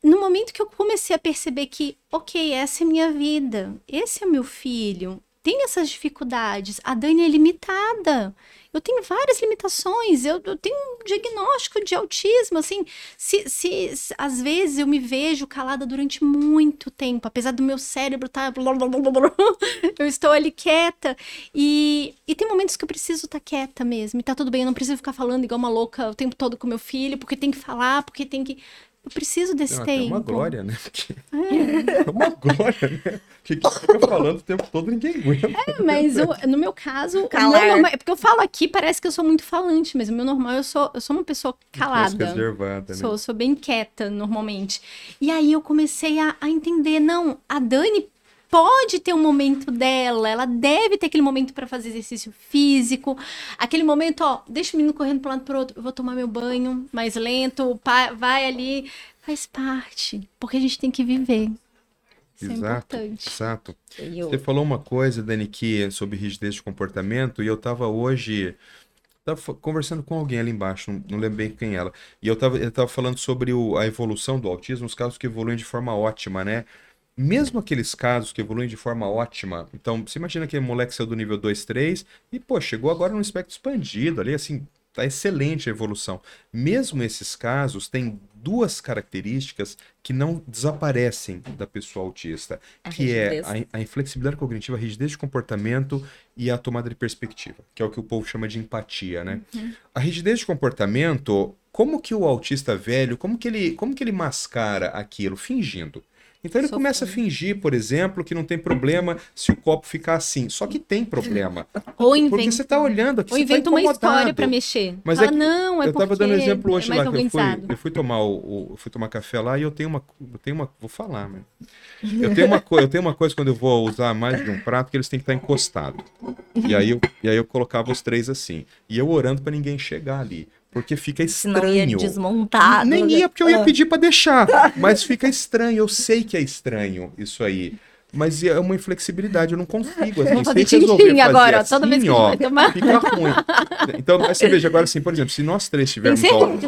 No momento que eu comecei a perceber que, ok, essa é minha vida, esse é meu filho, tem essas dificuldades, a Dani é limitada. Eu tenho várias limitações, eu, eu tenho um diagnóstico de autismo, assim, se, se, se- às vezes eu me vejo calada durante muito tempo, apesar do meu cérebro estar eu estou ali quieta. E, e tem momentos que eu preciso estar quieta mesmo, e tá tudo bem, eu não preciso ficar falando igual uma louca o tempo todo com meu filho, porque tem que falar, porque tem que eu preciso desse Não, é tempo. uma glória, né? Porque- É uma glória, né? Porque que fica falando o tempo todo, ninguém aguenta. Mas o- no meu caso, Calar. normal- é porque eu falo aqui, parece que eu sou muito falante, mas o meu normal, eu sou, eu sou uma pessoa calada. reservada, né? Sou, sou bem quieta normalmente. E aí eu comecei a, a entender, não, a Dani pode ter um momento dela, ela deve ter aquele momento para fazer exercício físico, aquele momento, ó, deixa o menino correndo para um lado pro outro, eu vou tomar meu banho mais lento, vai ali, faz parte, porque a gente tem que viver. Isso é Exato, importante. exato. Eu- Você falou uma coisa, Dani, que sobre rigidez de comportamento, e eu tava hoje tava conversando com alguém ali embaixo, não, não lembro bem quem ela. E eu tava, eu tava falando sobre o- a evolução do autismo, os casos que evoluem de forma ótima, né? Mesmo aqueles casos que evoluem de forma ótima, então você imagina aquele moleque saiu do nível 2, 3 e, pô, chegou agora no espectro expandido ali, assim, tá excelente a evolução. Mesmo esses casos têm duas características que não desaparecem da pessoa autista, A que é rigidez. a, a inflexibilidade cognitiva, a rigidez de comportamento e a tomada de perspectiva, que é o que o povo chama de empatia, né? A rigidez de comportamento, como que o autista velho, como que ele, como que ele mascara aquilo? Fingindo. Então ele começa a fingir, por exemplo, que não tem problema se o copo ficar assim. Só que tem problema. Ou Porque inventa, você está olhando aqui, ou tá inventa uma história pra mexer. Mas Fala, é que não, é eu tava porque dando exemplo hoje é lá que eu fui, eu fui tomar o, o- eu fui tomar café lá e eu tenho uma eu tenho uma vou falar, né? Eu tenho uma coisa, eu tenho uma coisa quando eu vou usar mais de um prato que eles têm que estar encostados. E aí eu, e aí eu colocava os três assim. E eu orando para ninguém chegar ali, porque fica Senão ia estranho. desmontar. Nem ia, porque eu ia Ah. pedir pra deixar. Mas fica estranho. Eu sei que é estranho isso aí. Mas é uma inflexibilidade, eu não consigo. Assim, Vamos fazer resolver tintim fazer agora, ó, toda vez que ó, tomar. Fica ruim. Então, mas você veja agora assim, por exemplo, se nós três estivermos almoçando,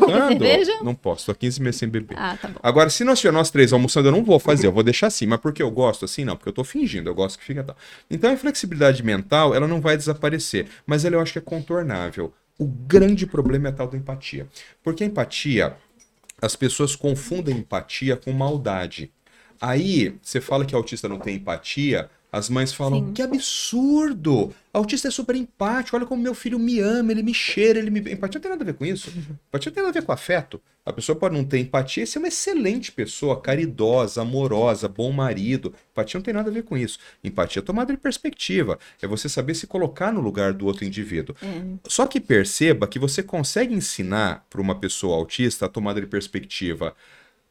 não posso, tô há 15 meses sem beber. Ah, tá bom. Agora, se nós tivermos nós três almoçando, eu não vou fazer, eu vou deixar assim. Mas porque eu gosto assim? Não, porque eu tô fingindo, eu gosto que fica tal. Então, a inflexibilidade mental, ela não vai desaparecer, mas ela eu acho que é contornável. O grande problema é a tal da empatia. Porque a empatia, as pessoas confundem empatia com maldade. Aí, você fala que autista não tem empatia, as mães falam, Sim. que absurdo! Autista é super empático, olha como meu filho me ama, ele me cheira, ele me... Empatia não tem nada a ver com isso. Empatia tem nada a ver com afeto. A pessoa pode não ter empatia e ser uma excelente pessoa, caridosa, amorosa, bom marido. Empatia não tem nada a ver com isso. Empatia é tomada de perspectiva. É você saber se colocar no lugar do outro indivíduo. Só que perceba que você consegue ensinar para uma pessoa autista a tomada de perspectiva.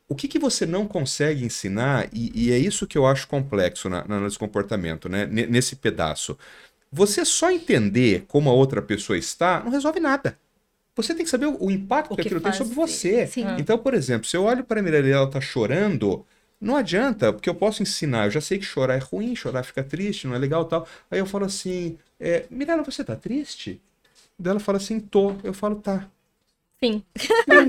O que, que você não consegue ensinar, e, e é isso que eu acho complexo na, na análise de comportamento, né? N- nesse pedaço. Você só entender como a outra pessoa está não resolve nada. Você tem que saber o, o impacto O que que aquilo tem sobre você. Sim. Então, por exemplo, se eu olho para a Mirella e ela tá chorando, não adianta, porque eu posso ensinar, eu já sei que chorar é ruim, chorar fica triste, não é legal tal. Aí eu falo assim, é, Mirella, você tá triste? Daí ela fala assim, tô. Eu falo, tá. Sim.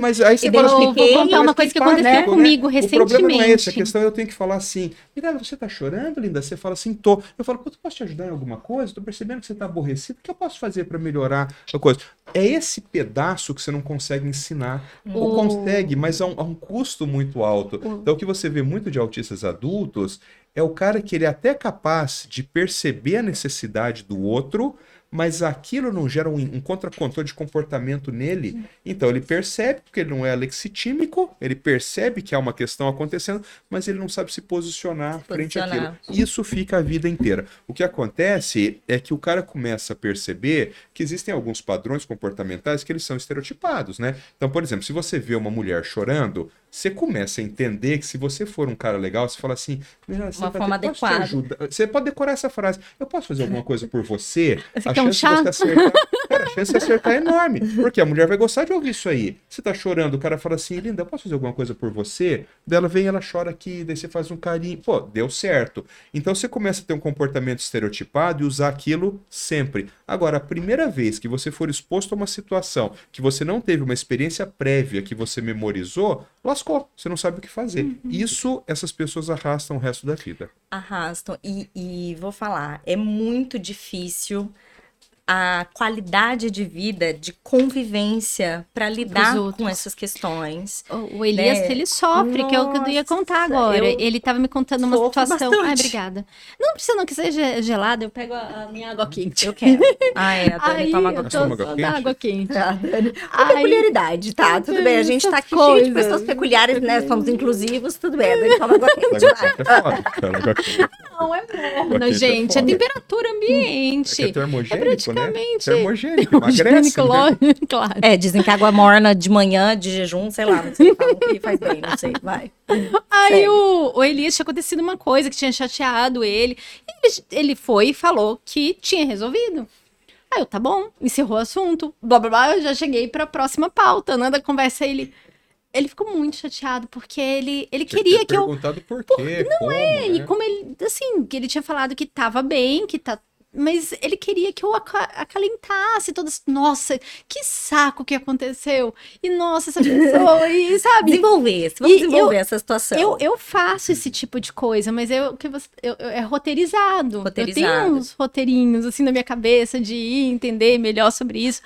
Mas aí você fala assim, vou contar uma coisa que aconteceu né? comigo O problema não é esse, a recentemente. questão é eu tenho que falar assim, Mirella, você tá chorando, linda? Você fala assim, tô. Eu falo, pô, tu posso te ajudar em alguma coisa? Tô percebendo que você tá aborrecido, o que eu posso fazer para melhorar a coisa? É esse pedaço que você não consegue ensinar. Ou O- consegue, mas a um, a um custo muito alto. O- Então o que você vê muito de autistas adultos é o cara que ele é até capaz de perceber a necessidade do outro, mas aquilo não gera um, um contracontrole de comportamento nele. Então ele percebe, porque ele não é alexitímico, ele percebe que há uma questão acontecendo, mas ele não sabe se posicionar, frente Posicionar. àquilo. Isso fica a vida inteira. O que acontece é que o cara começa a perceber que existem alguns padrões comportamentais que eles são estereotipados, né? Então, por exemplo, se você vê uma mulher chorando, você começa a entender que se você for um cara legal, você fala assim, "Mirella, você Uma forma adequada. ajudar?" Você pode decorar essa frase. Eu posso fazer alguma coisa por você? Você quer um chance chá? de você acertar, cara, a chance de acertar é enorme. Porque a mulher vai gostar de ouvir isso aí. Você tá chorando, o cara fala assim, linda, eu posso fazer alguma coisa por você? Daí ela vem, ela chora aqui, daí você faz um carinho. Pô, deu certo. Então você começa a ter um comportamento estereotipado e usar aquilo sempre. Agora, a primeira vez que você for exposto a uma situação que você não teve uma experiência prévia que você memorizou, lascou. Você não sabe o que fazer. Isso essas pessoas arrastam o resto da vida. Arrastam. E, e vou falar, é muito difícil a qualidade de vida, de convivência para lidar com essas questões. O, o Elias, Né? ele sofre, que é o que eu ia contar Nossa, agora. eu Ele tava me contando uma situação. Ai, bastante. obrigada. Não precisa não que seja gelada, eu pego a, a minha água quente. Eu quero. Ah, é, a Dani Aí, toma eu água tô água quente? da água quente. A Dani. Uma Ai, peculiaridade, tá? Tudo bem. A gente tá aqui cheio de pessoas peculiares, né? Somos inclusivos, tudo bem. A Dani toma água quente. Água quente é foda, Não, é quente é gente. É, foda. temperatura é que ambiente. é termogênico, É praticamente- né? Termogênico, emagrece, Higiênico, né? lógico, claro. É, dizem que água morna de manhã, de jejum, sei lá, não sei, falam que faz bem, não sei, vai. Aí Segue. o, o Elias tinha acontecido uma coisa que tinha chateado ele. Ele, ele foi e falou que tinha resolvido. Aí eu, tá bom, encerrou o assunto. Blá blá blá, eu já cheguei pra próxima pauta, né? Da conversa ele. Ele ficou muito chateado, porque ele, ele Tinha queria ter que eu. perguntado por quê, como, E né? como ele, assim, que ele tinha falado que tava bem, que tá mas ele queria que eu aca- acalentasse todas. Nossa, que saco que aconteceu. E nossa, essa pessoa, e sabe? Desenvolver, vamos E desenvolver essa situação. Eu, eu faço esse tipo de coisa, mas eu, que você, eu, eu- é roteirizado. Eu Roteirizado. tenho uns roteirinhos assim na minha cabeça de ir entender melhor sobre isso.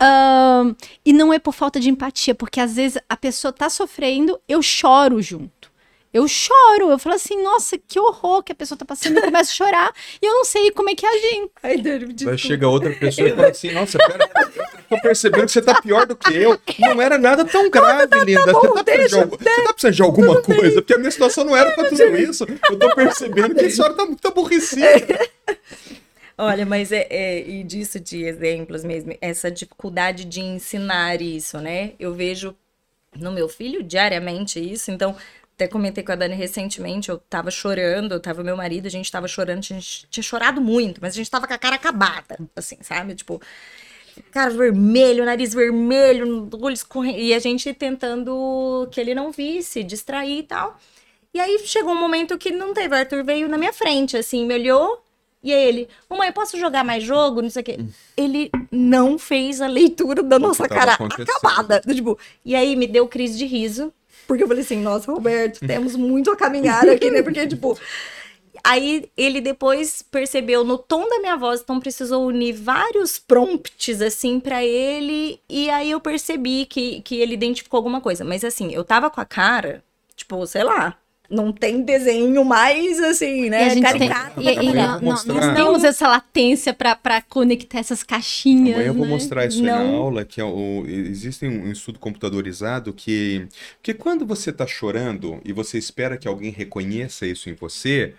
Ahn, e não é por falta de empatia, porque às vezes a pessoa tá sofrendo, eu choro junto. Eu choro, eu falo assim, nossa, que horror que a pessoa tá passando, eu começo a chorar e eu não sei como é que agir. Vai chegar outra pessoa e fala assim: Nossa, pera, eu tô percebendo que você tá pior do que eu. Não era nada tão grave, linda. você, tá precisando de, algu- você tá precisando de alguma coisa, porque a minha situação não era pra tudo isso. Eu tô percebendo que a senhora tá muito aborrecida. Olha, mas é, é- e disso de exemplos mesmo, essa dificuldade de ensinar isso, né? Eu vejo no meu filho diariamente isso, então até comentei com a Dani recentemente, eu tava chorando, eu tava meu marido, a gente tava chorando, a gente tinha chorado muito, mas a gente tava com a cara acabada, assim, sabe? Tipo, cara vermelho, nariz vermelho, olho escorrendo, e a gente tentando que ele não visse, distrair e tal. E aí chegou um momento que não teve, o Arthur veio na minha frente, assim, me olhou, e aí ele, mamãe, posso jogar mais jogo? Não sei o quê. Ele não fez a leitura da nossa cara acabada. Tipo, e aí me deu crise de riso. Porque eu falei assim, nossa, Roberto, temos muito a caminhar aqui, né? Porque, tipo. Aí ele depois percebeu no tom da minha voz, então precisou unir vários prompts, assim, pra ele. E aí eu percebi que, que ele identificou alguma coisa. Mas assim, eu tava com a cara, tipo, sei lá. Não tem desenho mais assim, né? e a gente tem, e- e nó- mostrar. nós temos essa latência pra pra conectar essas caixinhas. Amanhã eu vou né? mostrar isso aí na Não. aula, que é o, existe um estudo computadorizado que, que quando você está chorando e você espera que alguém reconheça isso em você,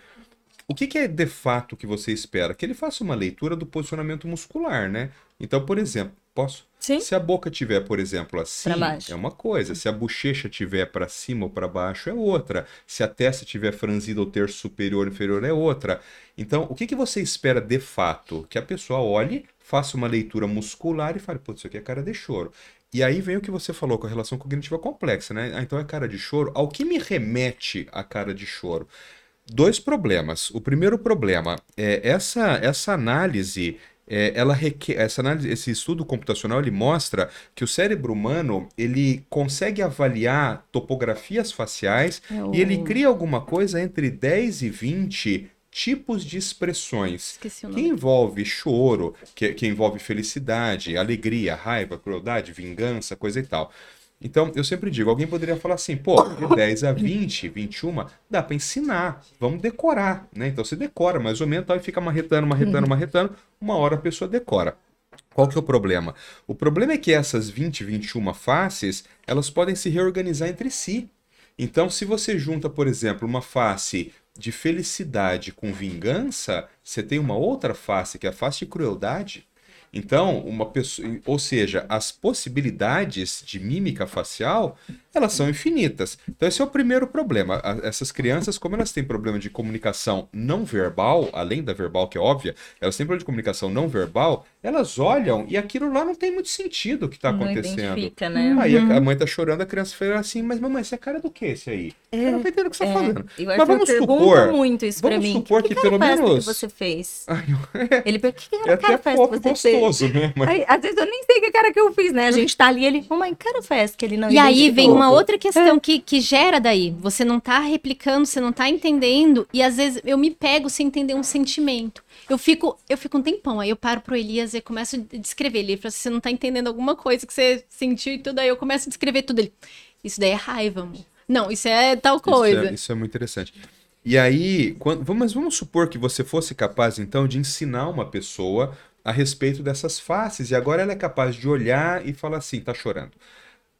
o que, que é de fato que você espera? Que ele faça uma leitura do posicionamento muscular, né? Então, por exemplo, posso? Sim. Se a boca tiver, por exemplo, assim, é uma coisa. Se a bochecha tiver para cima ou para baixo, é outra. Se a testa tiver franzida ou terço superior ou inferior, é outra. Então, o que, que você espera de fato? Que a pessoa olhe, faça uma leitura muscular e fale, putz, isso aqui é cara de choro. E aí vem o que você falou com a relação cognitiva complexa, né? Ah, então é cara de choro. Ao que me remete a cara de choro? Dois problemas. O primeiro problema é essa, essa análise. É, ela requer, essa análise, esse estudo computacional ele mostra que o cérebro humano ele consegue avaliar topografias faciais É e ele cria alguma coisa entre 10 e 20 tipos de expressões que envolve choro, que, que envolve felicidade, alegria, raiva, crueldade, vingança, coisa e tal. Então, eu sempre digo, alguém poderia falar assim, pô, de 10 a 20, 21, dá para ensinar, vamos decorar, né? Então você decora mais ou menos, tal, e fica marretando, marretando, marretando, uma hora a pessoa decora. Qual que é o problema? O problema é que essas 20, 21 faces, elas podem se reorganizar entre si. Então, se você junta, por exemplo, uma face de felicidade com vingança, você tem uma outra face, que é a face de crueldade. Então, uma pessoa, ou seja, as possibilidades de mímica facial, elas são infinitas. Então, esse é o primeiro problema. Essas crianças, como elas têm problema de comunicação não verbal, além da verbal que é óbvia, elas têm problema de comunicação não verbal, elas olham e aquilo lá não tem muito sentido o que está acontecendo. né? Aí a- a mãe tá chorando, a criança fala assim, mas mamãe, esse é cara do que esse aí? Eu não tô entendendo o que você tá falando. E o Mas vamos supor, muito isso vamos mim. supor que, que pelo cara festa menos... que você fez? Ai, Ele pergunta, que é cara, até cara e que você fez? Gostoso, né? Mas... Aí, às vezes eu nem sei que cara que eu fiz, né? A gente tá ali, ele, mamãe, cara festa que ele não E aí vem uma outra questão que, que gera daí. Você não tá replicando, você não tá entendendo, e às vezes eu me pego sem entender um sentimento. Eu fico, eu fico um tempão, aí eu paro pro Elias e começo a descrever. Ele fala assim, você não tá entendendo alguma coisa que você sentiu e tudo, aí eu começo a descrever tudo. Ele, isso daí é raiva, amor. Não, isso é tal coisa. Isso é, isso é muito interessante. E aí, quando, vamos, mas vamos supor que você fosse capaz, então, de ensinar uma pessoa a respeito dessas faces, e agora ela é capaz de olhar e falar assim, tá chorando.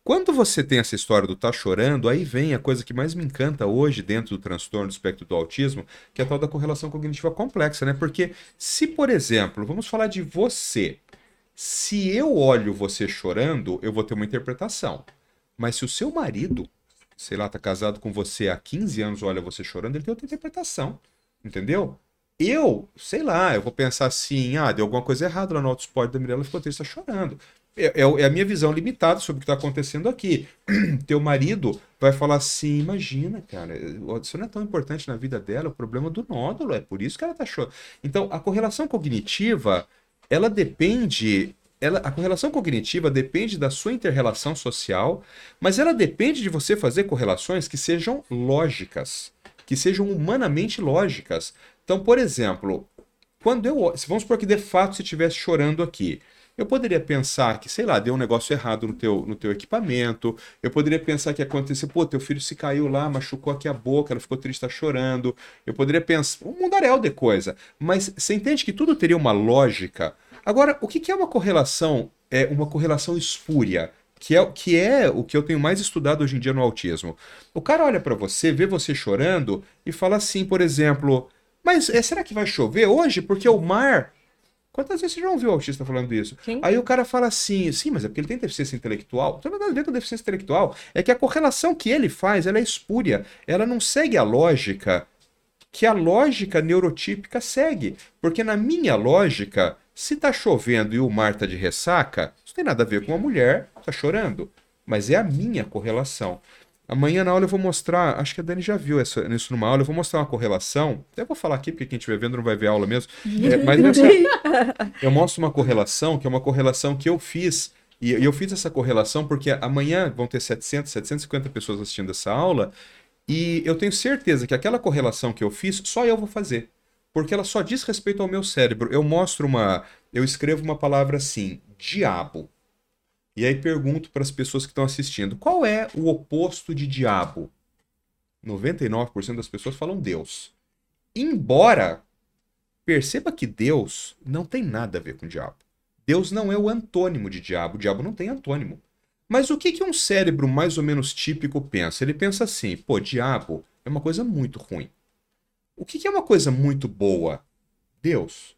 Quando você tem essa história do tá chorando, aí vem a coisa que mais me encanta hoje dentro do transtorno do espectro do autismo, que é a tal da correlação cognitiva complexa, né? Porque se, por exemplo, vamos falar de você, se eu olho você chorando, eu vou ter uma interpretação. Mas se o seu marido, sei lá, tá casado com você há 15 anos, olha você chorando, ele tem outra interpretação. Entendeu? Eu, sei lá, eu vou pensar assim, ah, deu alguma coisa errada lá no autosport da Mirella, ficou triste, tá chorando. é, é, é a minha visão limitada sobre o que está acontecendo aqui. Teu marido vai falar assim: imagina, cara, isso não é tão importante na vida dela, o problema do nódulo, é por isso que ela tá chorando. Então, a correlação cognitiva, ela depende. Ela, a correlação cognitiva depende da sua interrelação social, mas ela depende de você fazer correlações que sejam lógicas, que sejam humanamente lógicas. Então, por exemplo, quando eu. Vamos supor que de fato você estivesse chorando aqui. Eu poderia pensar que, sei lá, deu um negócio errado no teu, no teu equipamento. Eu poderia pensar que aconteceu, pô, teu filho se caiu lá, machucou aqui a boca, ela ficou triste, tá chorando. Eu poderia pensar, um mundaréu de coisa. Mas você entende que tudo teria uma lógica. Agora, o que, que é uma correlação? É uma correlação espúria que é, que é o que eu tenho mais estudado hoje em dia no autismo. O cara olha para você, vê você chorando e fala assim, por exemplo, mas é, será que vai chover hoje? Porque o mar Quantas vezes você já ouviu o autista falando isso? Sim. Aí o cara fala assim, sim, mas é porque ele tem deficiência intelectual. Não tem nada a ver com deficiência intelectual. É que a correlação que ele faz, ela é espúria. Ela não segue a lógica que a lógica neurotípica segue. Porque na minha lógica, se tá chovendo e o mar tá de ressaca, isso tem nada a ver com a mulher tá chorando. Mas é a minha correlação. Amanhã na aula eu vou mostrar, acho que a Dani já viu essa, isso numa aula, eu vou mostrar uma correlação. Até vou falar aqui, porque quem estiver vendo não vai ver a aula mesmo. É, mas essa, eu mostro uma correlação, que é uma correlação que eu fiz. E eu fiz essa correlação porque amanhã vão ter 700, 750 pessoas assistindo essa aula. E eu tenho certeza que aquela correlação que eu fiz, só eu vou fazer. Porque ela só diz respeito ao meu cérebro. Eu mostro uma. Eu escrevo uma palavra assim: diabo. E aí pergunto para as pessoas que estão assistindo: qual é o oposto de diabo? 99% das pessoas falam Deus. Embora perceba que Deus não tem nada a ver com diabo. Deus não é o antônimo de diabo, o diabo não tem antônimo. Mas o que, que um cérebro mais ou menos típico pensa? Ele pensa assim: pô, diabo é uma coisa muito ruim. O que, que é uma coisa muito boa? Deus.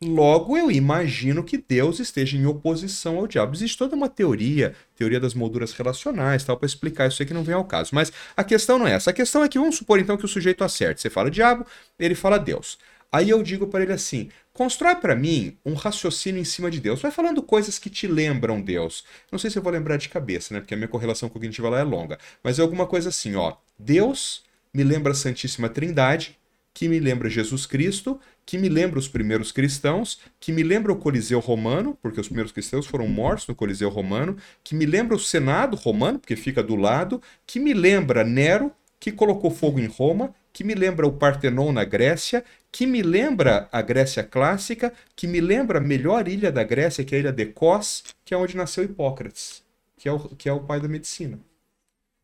Logo, eu imagino que Deus esteja em oposição ao diabo. Existe toda uma teoria, teoria das molduras relacionais, tal, para explicar isso aí que não vem ao caso. Mas a questão não é essa. A questão é que vamos supor então que o sujeito acerte. Você fala diabo, ele fala Deus. Aí eu digo para ele assim: constrói para mim um raciocínio em cima de Deus. Vai falando coisas que te lembram Deus. Não sei se eu vou lembrar de cabeça, né? Porque a minha correlação cognitiva lá é longa. Mas é alguma coisa assim, ó. Deus me lembra a Santíssima Trindade, que me lembra Jesus Cristo, que me lembra os primeiros cristãos, que me lembra o Coliseu Romano, porque os primeiros cristãos foram mortos no Coliseu Romano, que me lembra o Senado Romano, porque fica do lado, que me lembra Nero, que colocou fogo em Roma, que me lembra o Partenon na Grécia, que me lembra a Grécia clássica, que me lembra a melhor ilha da Grécia, que é a ilha de Kos, que é onde nasceu Hipócrates, que é o, que é o pai da medicina.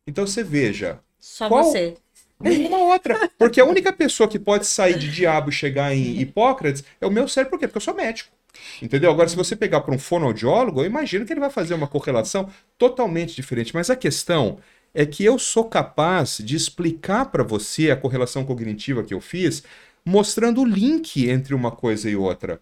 Então você veja. Só qual, você. Nenhuma outra. Porque a única pessoa que pode sair de diabo e chegar em Hipócrates é o meu cérebro. Por quê? Porque eu sou médico. Entendeu? Agora, se você pegar para um fonoaudiólogo, eu imagino que ele vai fazer uma correlação totalmente diferente. Mas a questão é que eu sou capaz de explicar para você a correlação cognitiva que eu fiz, mostrando o link entre uma coisa e outra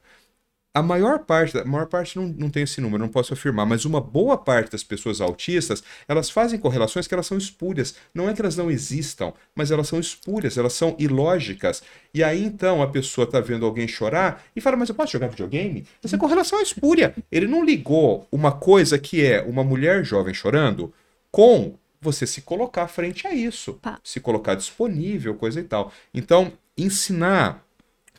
a maior parte, a maior parte não, não tem esse número, não posso afirmar, mas uma boa parte das pessoas autistas, elas fazem correlações que elas são espúrias. Não é que elas não existam, mas elas são espúrias, elas são ilógicas. E aí então a pessoa tá vendo alguém chorar e fala, mas eu posso jogar videogame? Essa correlação é espúria. Ele não ligou uma coisa que é uma mulher jovem chorando com você se colocar frente a isso, Pá. se colocar disponível, coisa e tal. Então, ensinar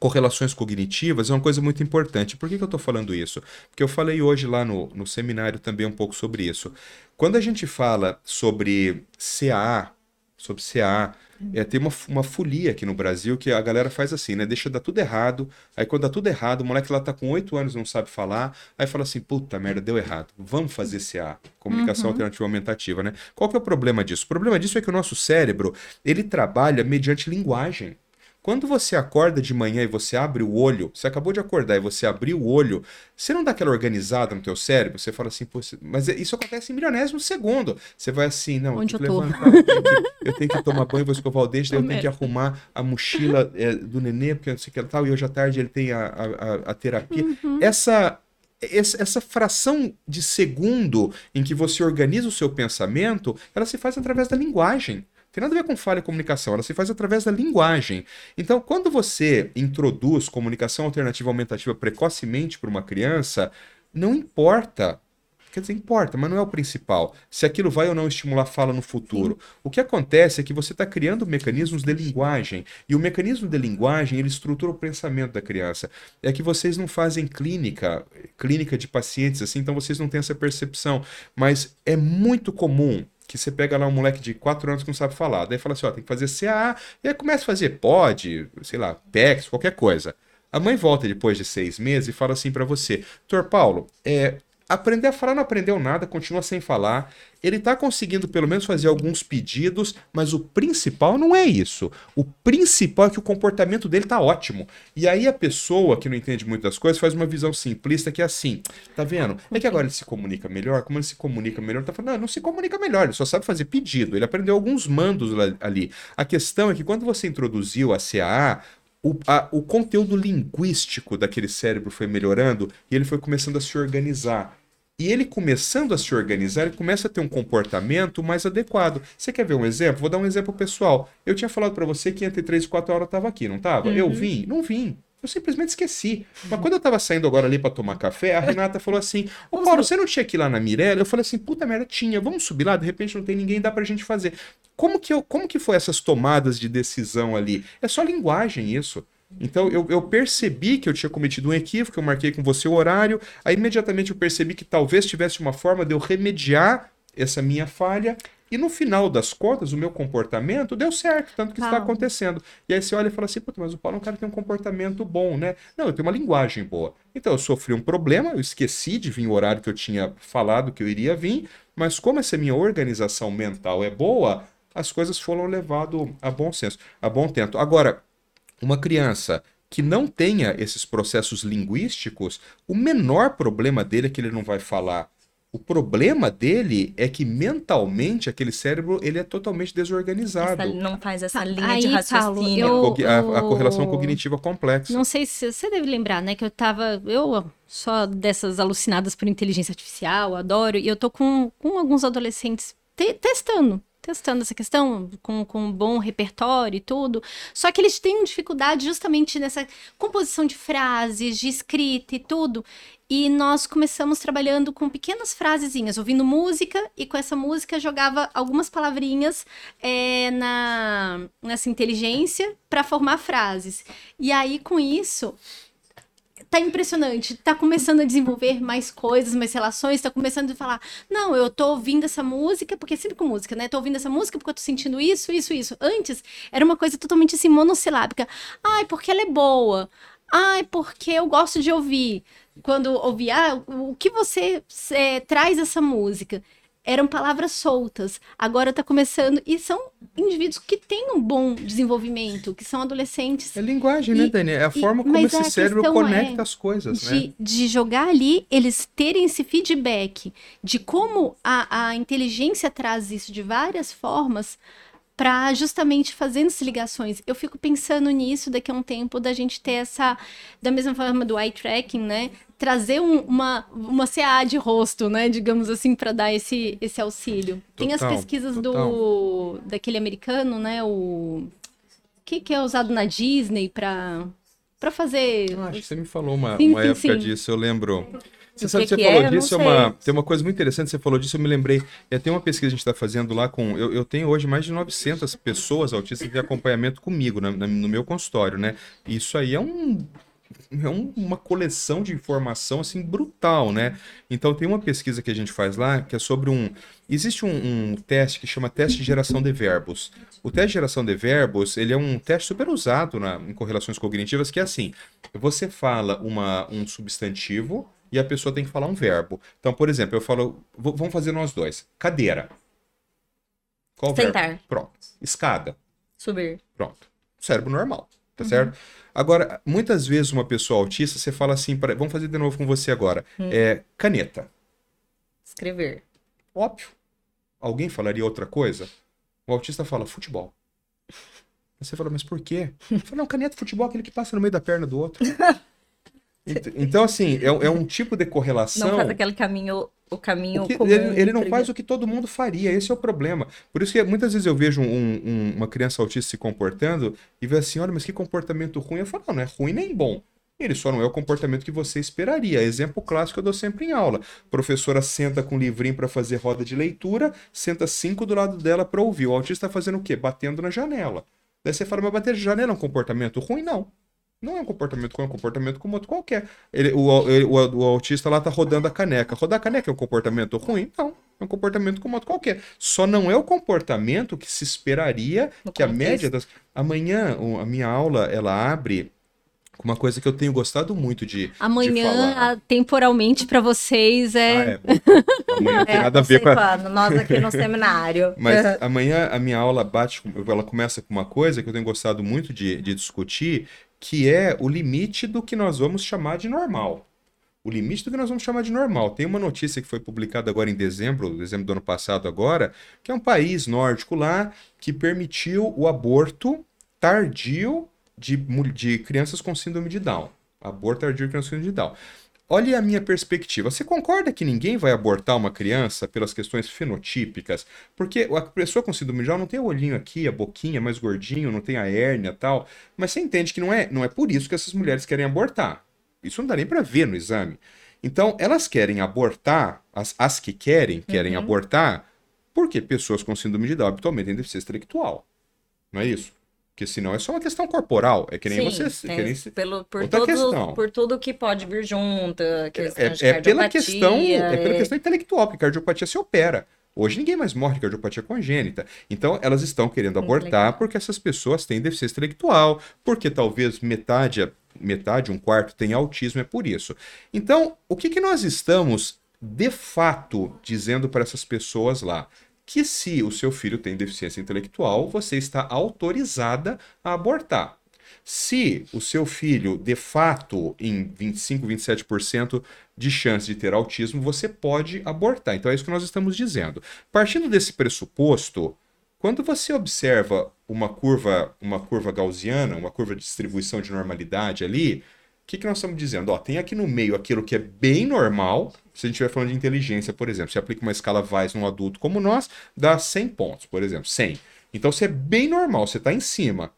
correlações cognitivas é uma coisa muito importante. Por que, que eu estou falando isso? Porque eu falei hoje lá no, no seminário também um pouco sobre isso. Quando a gente fala sobre CA, sobre CA, é, tem uma, uma folia aqui no Brasil que a galera faz assim, né? Deixa dar tudo errado. Aí quando dá tudo errado, o moleque lá tá com 8 anos não sabe falar. Aí fala assim, puta merda, deu errado. Vamos fazer CA, comunicação uhum. alternativa aumentativa, né? Qual que é o problema disso? O problema disso é que o nosso cérebro, ele trabalha mediante linguagem. Quando você acorda de manhã e você abre o olho, você acabou de acordar e você abriu o olho, você não dá aquela organizada no teu cérebro? Você fala assim, mas isso acontece em milionésimo segundo. Você vai assim, não, Onde eu, eu, levantar, eu, tenho que, eu, tenho que, tomar banho, vou escovar o dente, daí eu tenho que arrumar a mochila é, do nenê, porque não sei o que tal, e hoje à tarde ele tem a, a, a terapia. Uhum. Essa essa fração de segundo em que você organiza o seu pensamento, ela se faz através da linguagem tem nada a ver com falha de comunicação, ela se faz através da linguagem. Então, quando você introduz comunicação alternativa aumentativa precocemente para uma criança, não importa Quer dizer, importa, mas não é o principal. Se aquilo vai ou não estimular fala no futuro. Sim. O que acontece é que você está criando mecanismos de linguagem. E o mecanismo de linguagem, ele estrutura o pensamento da criança. É que vocês não fazem clínica, clínica de pacientes, assim, então vocês não têm essa percepção. Mas é muito comum que você pega lá um moleque de 4 anos que não sabe falar. Daí fala assim, ó, tem que fazer CA, e aí começa a fazer POD, sei lá, PEX, qualquer coisa. A mãe volta depois de seis meses e fala assim para você, Tor Paulo, é, aprender a falar não aprendeu nada, continua sem falar. Ele está conseguindo pelo menos fazer alguns pedidos, mas o principal não é isso. O principal é que o comportamento dele está ótimo. E aí a pessoa que não entende muito das coisas faz uma visão simplista que é assim, tá vendo? É que agora ele se comunica melhor, como ele se comunica melhor, tá falando, não, não se comunica melhor, ele só sabe fazer pedido, ele aprendeu alguns mandos ali. A questão é que quando você introduziu a CAA, o, a, o conteúdo linguístico daquele cérebro foi melhorando e ele foi começando a se organizar. E ele começando a se organizar, ele começa a ter um comportamento mais adequado. Você quer ver um exemplo? Vou dar um exemplo pessoal. Eu tinha falado para você que entre 3 e 4 horas eu estava aqui, não estava? Uhum. Eu vim? Não vim. Eu simplesmente esqueci. Mas quando eu tava saindo agora ali para tomar café, a Renata falou assim: Ô Paulo, você não tinha que ir lá na Mirella? Eu falei assim: puta merda, tinha. Vamos subir lá, de repente não tem ninguém, dá pra gente fazer. Como que, eu, como que foi essas tomadas de decisão ali? É só linguagem isso. Então eu, eu, percebi que eu tinha cometido um equívoco, eu marquei com você o horário, aí imediatamente eu percebi que talvez tivesse uma forma de eu remediar essa minha falha, e no final das contas, o meu comportamento deu certo, tanto que está acontecendo. E aí você olha e fala assim, Puta, mas o Paulo é um cara que tem um comportamento bom, né? Não, eu tenho uma linguagem boa. Então eu sofri um problema, eu esqueci de vir o horário que eu tinha falado que eu iria vir, mas como essa minha organização mental é boa, as coisas foram levadas a bom senso, a bom tempo. Agora, uma criança que não tenha esses processos linguísticos, o menor problema dele é que ele não vai falar. O problema dele é que mentalmente aquele cérebro ele é totalmente desorganizado. Essa, não faz essa linha Aí, de raciocínio. Paulo, eu, a, a, correlação cognitiva complexa. Não sei se você deve lembrar, né, que eu tava, eu só dessas alucinadas por inteligência artificial, adoro, e eu tô com, com alguns adolescentes te, testando testando essa questão com, com um bom repertório e tudo. Só que eles têm dificuldade justamente nessa composição de frases, de escrita e tudo. E nós começamos trabalhando com pequenas frasezinhas, ouvindo música, e com essa música jogava algumas palavrinhas é, na, nessa inteligência para formar frases. E aí, com isso, tá impressionante, tá começando a desenvolver mais coisas, mais relações, tá começando a falar, não, eu tô ouvindo essa música, porque é sempre com música, né? Tô ouvindo essa música porque eu tô sentindo isso, isso, isso. Antes, era uma coisa totalmente assim, monossilábica. Ai, porque ela é boa. Ai, porque eu gosto de ouvir. Quando ouvir, ah, o que você é, traz essa música? Eram palavras soltas. Agora está começando. E são indivíduos que têm um bom desenvolvimento, que são adolescentes. É linguagem, né, e, né, Dani? É a forma como esse cérebro conecta é as coisas, de, né? De jogar ali, eles terem esse feedback de como a, a inteligência traz isso de várias formas para justamente fazendo essas ligações. Eu fico pensando nisso daqui a um tempo da gente ter essa, da mesma forma do eye tracking, né? trazer um, uma, uma CA de rosto, né? Digamos assim, para dar esse, esse auxílio. Total, Tem as pesquisas total. do daquele americano, né? O que, que é usado na Disney para para fazer. Ah, acho que você me falou uma, sim, uma sim, época sim. disso, eu lembro. Você sabe que, você que falou é? disso, é uma, tem uma coisa muito interessante, você falou disso, eu me lembrei. É, tem uma pesquisa que a gente está fazendo lá com. Eu, eu, tenho hoje mais de 900 pessoas autistas de acompanhamento comigo na, na, no meu consultório, né? Isso aí é um é um, uma coleção de informação assim brutal, né? Então tem uma pesquisa que a gente faz lá que é sobre um. Existe um, um, teste que chama teste de geração de verbos. O teste de geração de verbos ele é um teste super usado na, em correlações cognitivas que é assim: você fala uma, um substantivo e a pessoa tem que falar um verbo. Então, por exemplo, eu falo, vamos fazer nós dois. Cadeira. Qual Sentar. verbo? Pronto. Escada. Subir. Pronto. Cérebro normal, tá uhum. certo? Agora, muitas vezes uma pessoa autista, você fala assim, pra... vamos fazer de novo com você agora. Hum. É, caneta. Escrever. Óbvio. Alguém falaria outra coisa? O autista fala futebol. Você fala, mas por quê? Fala, não, caneta futebol é aquele que passa no meio da perna do outro. então, assim, é, é, um tipo de correlação. Não faz aquele caminho o caminho comum. Ele, ele não faz o que todo mundo faria, esse é o problema. Por isso que muitas vezes eu vejo um, um, uma criança autista se comportando e vê assim, olha, mas que comportamento ruim. Eu falo, não, não é ruim nem bom. Ele só não é o comportamento que você esperaria. Exemplo clássico eu dou sempre em aula. professora senta com um livrinho para fazer roda de leitura, senta cinco do lado dela para ouvir. O autista está fazendo o quê? Batendo na janela. Daí você fala, mas bater na janela é um comportamento ruim? Não. Não é um comportamento ruim, é um comportamento como outro qualquer. Ele, o, o, o, autista lá tá rodando a caneca. Rodar a caneca é um comportamento ruim? Não. É um comportamento como outro qualquer. Só não é o comportamento que se esperaria no que contexto. a média das. Amanhã, a minha aula, ela abre uma coisa que eu tenho gostado muito de. Amanhã, de temporalmente, para vocês é. Ah, é. Amanhã não tem é, nada a ver com a... Nós aqui no seminário. Mas amanhã a minha aula bate, ela começa com uma coisa que eu tenho gostado muito de, de discutir, que é o limite do que nós vamos chamar de normal. O limite do que nós vamos chamar de normal. Tem uma notícia que foi publicada agora em dezembro, dezembro do ano passado agora, que é um país nórdico lá que permitiu o aborto tardio de, de crianças com síndrome de Down. Aborto tardio de crianças com síndrome de Down. Olhe a minha perspectiva. Você concorda que ninguém vai abortar uma criança pelas questões fenotípicas? Porque a pessoa com síndrome de Down não tem o olhinho aqui, a boquinha mais gordinho, não tem a hérnia e tal. Mas você entende que não é, não é por isso que essas mulheres querem abortar. Isso não dá nem para ver no exame. Então, elas querem abortar, as, as que querem, querem uhum. abortar, porque pessoas com síndrome de Down habitualmente têm deficiência intelectual. Não é isso? Porque senão é só uma questão corporal. É que nem Sim, você. Tem, que nem, pelo, por, outra todo, questão. por tudo que pode vir junto. É, é, é pela questão. É... é pela questão intelectual, porque cardiopatia se opera. Hoje ninguém mais morre de cardiopatia congênita. Então elas estão querendo abortar porque essas pessoas têm deficiência intelectual, porque talvez metade, metade, um quarto tem autismo, é por isso. Então, o que, que nós estamos de fato dizendo para essas pessoas lá? Que se o seu filho tem deficiência intelectual, você está autorizada a abortar. Se o seu filho, de fato, em 25, 27% de chance de ter autismo, você pode abortar. Então é isso que nós estamos dizendo. Partindo desse pressuposto, quando você observa uma curva, uma curva gaussiana, uma curva de distribuição de normalidade ali, o que, que nós estamos dizendo? Ó, tem aqui no meio aquilo que é bem normal. Se a gente estiver falando de inteligência, por exemplo, se aplica uma escala Weiss num adulto como nós, dá 100 pontos, por exemplo, 100. Então, você é bem normal, você está em cima.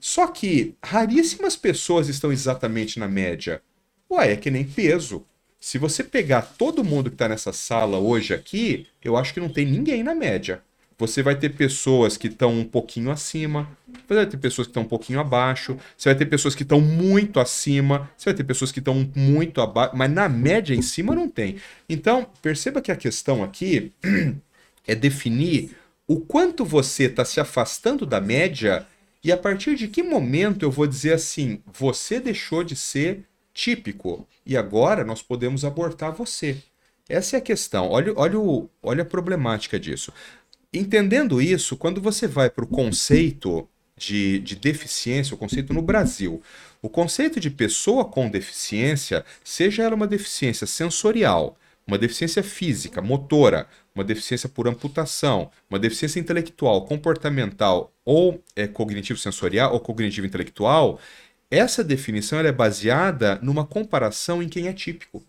Só que raríssimas pessoas estão exatamente na média. Ué, é que nem peso. Se você pegar todo mundo que está nessa sala hoje aqui, eu acho que não tem ninguém na média você vai ter pessoas que estão um pouquinho acima, você vai ter pessoas que estão um pouquinho abaixo, você vai ter pessoas que estão muito acima, você vai ter pessoas que estão muito abaixo, mas na média em cima não tem. Então, perceba que a questão aqui é definir o quanto você está se afastando da média e a partir de que momento eu vou dizer assim, você deixou de ser típico e agora nós podemos abortar você. Essa é a questão. Olha, olha, o, olha a problemática disso. Entendendo isso, quando você vai para o conceito de, de deficiência, o conceito no Brasil, o conceito de pessoa com deficiência, seja ela uma deficiência sensorial, uma deficiência física, motora, uma deficiência por amputação, uma deficiência intelectual, comportamental ou é, cognitivo-sensorial ou cognitivo-intelectual, essa definição é baseada numa comparação em quem é típico.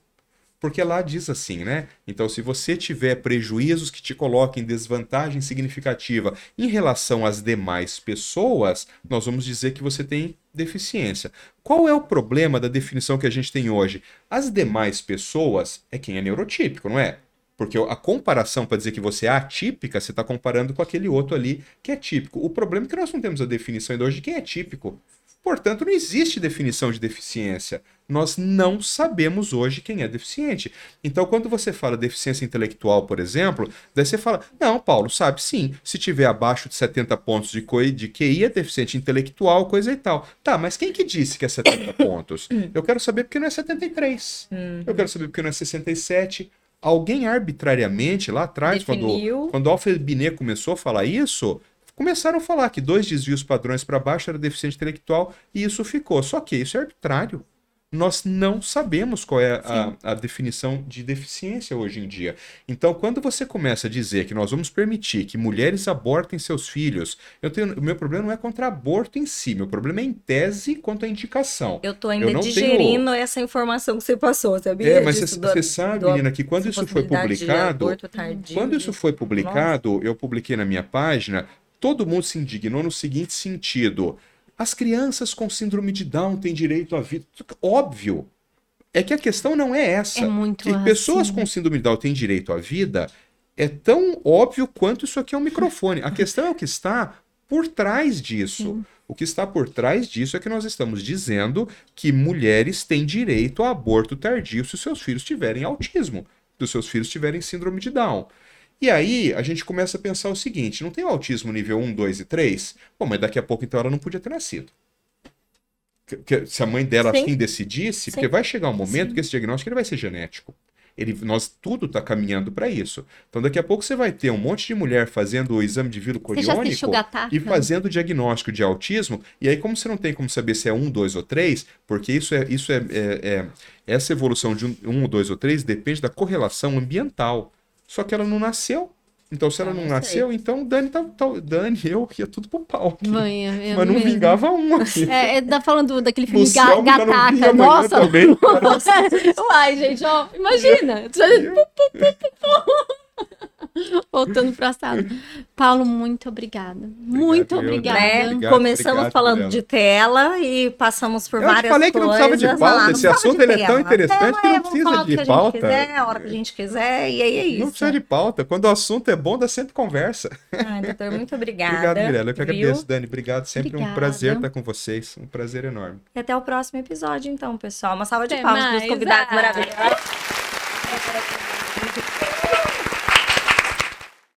Porque lá diz assim, né? Então, se você tiver prejuízos que te coloquem em desvantagem significativa em relação às demais pessoas, nós vamos dizer que você tem deficiência. Qual é o problema da definição que a gente tem hoje? As demais pessoas é quem é neurotípico, não é? Porque a comparação para dizer que você é atípica, você está comparando com aquele outro ali que é típico. O problema é que nós não temos a definição ainda hoje de quem é típico. Portanto, não existe definição de deficiência. Nós não sabemos hoje quem é deficiente. Então, quando você fala deficiência intelectual, por exemplo, daí você fala: não, Paulo, sabe sim, se tiver abaixo de 70 pontos de, de QI é deficiente intelectual, coisa e tal. Tá, mas quem que disse que é 70 pontos? Eu quero saber porque não é 73. Uhum. Eu quero saber porque não é 67. Alguém arbitrariamente lá atrás, Definiu. quando, quando Alfred Binet começou a falar isso, começaram a falar que dois desvios padrões para baixo era deficiente intelectual e isso ficou. Só que isso é arbitrário. Nós não sabemos qual é a, a, definição de deficiência hoje em dia. Então, quando você começa a dizer que nós vamos permitir que mulheres abortem seus filhos, eu tenho, o meu problema não é contra aborto em si, meu problema é em tese quanto à indicação. Eu estou ainda eu digerindo tenho... essa informação que você passou, sabia? É, mas você sabe, do, menina, que quando isso foi publicado, quando isso foi publicado, Nossa. eu publiquei na minha página todo mundo se indignou no seguinte sentido. as crianças com síndrome de Down têm direito à vida. Óbvio. É que a questão não é essa. É muito que pessoas assim. com síndrome de Down têm direito à vida é tão óbvio quanto isso aqui é um microfone. A questão é o que está por trás disso. Sim. O que está por trás disso é que nós estamos dizendo que mulheres têm direito a aborto tardio se os seus filhos tiverem autismo, se os seus filhos tiverem síndrome de Down. E aí a gente começa a pensar o seguinte: não tem o autismo nível 1, 2 e 3? Bom, mas daqui a pouco então ela não podia ter nascido. Que- se a mãe dela Sim. assim decidisse, Sim. porque vai chegar um momento Sim. que esse diagnóstico ele vai ser genético. Ele, nós tudo está caminhando para isso. Então daqui a pouco você vai ter um monte de mulher fazendo o exame de vírus coriônico e fazendo o diagnóstico de autismo. E aí, como você não tem como saber se é um, dois ou três, porque isso é, isso é, é- é- essa evolução de um, um, dois ou três depende da correlação ambiental. Só que ela não nasceu. Então, se ela Eu não sei. nasceu, então Dani, tá, tá- Dani, eu ia tudo pro pau. aqui. Mas não mesmo. vingava um aqui. É, é, tá falando daquele filme Ga Gataca. Nossa! também. Uai, gente, ó, imagina. Voltando pro assado. Paulo, muito obrigada. muito eu, Dani. obrigada. né? Obrigado, Começamos obrigado, falando Gabriela. de tela e passamos por Eu várias falei que não precisava coisas. de pauta, Ah, não esse assunto ele é tão interessante que não é, precisa o de que a pauta. gente quiser, a hora que a gente quiser, e aí é isso. Não precisa de pauta. Quando o assunto é bom, dá sempre conversa. Ai, doutor, muito obrigada. Obrigado, Mirella. Eu que agradeço, Dani. Obrigado. Sempre um prazer estar com vocês. Um prazer enorme. E até o próximo episódio, então, pessoal. Uma salva de Até palmas para os convidados Ah. maravilhosos.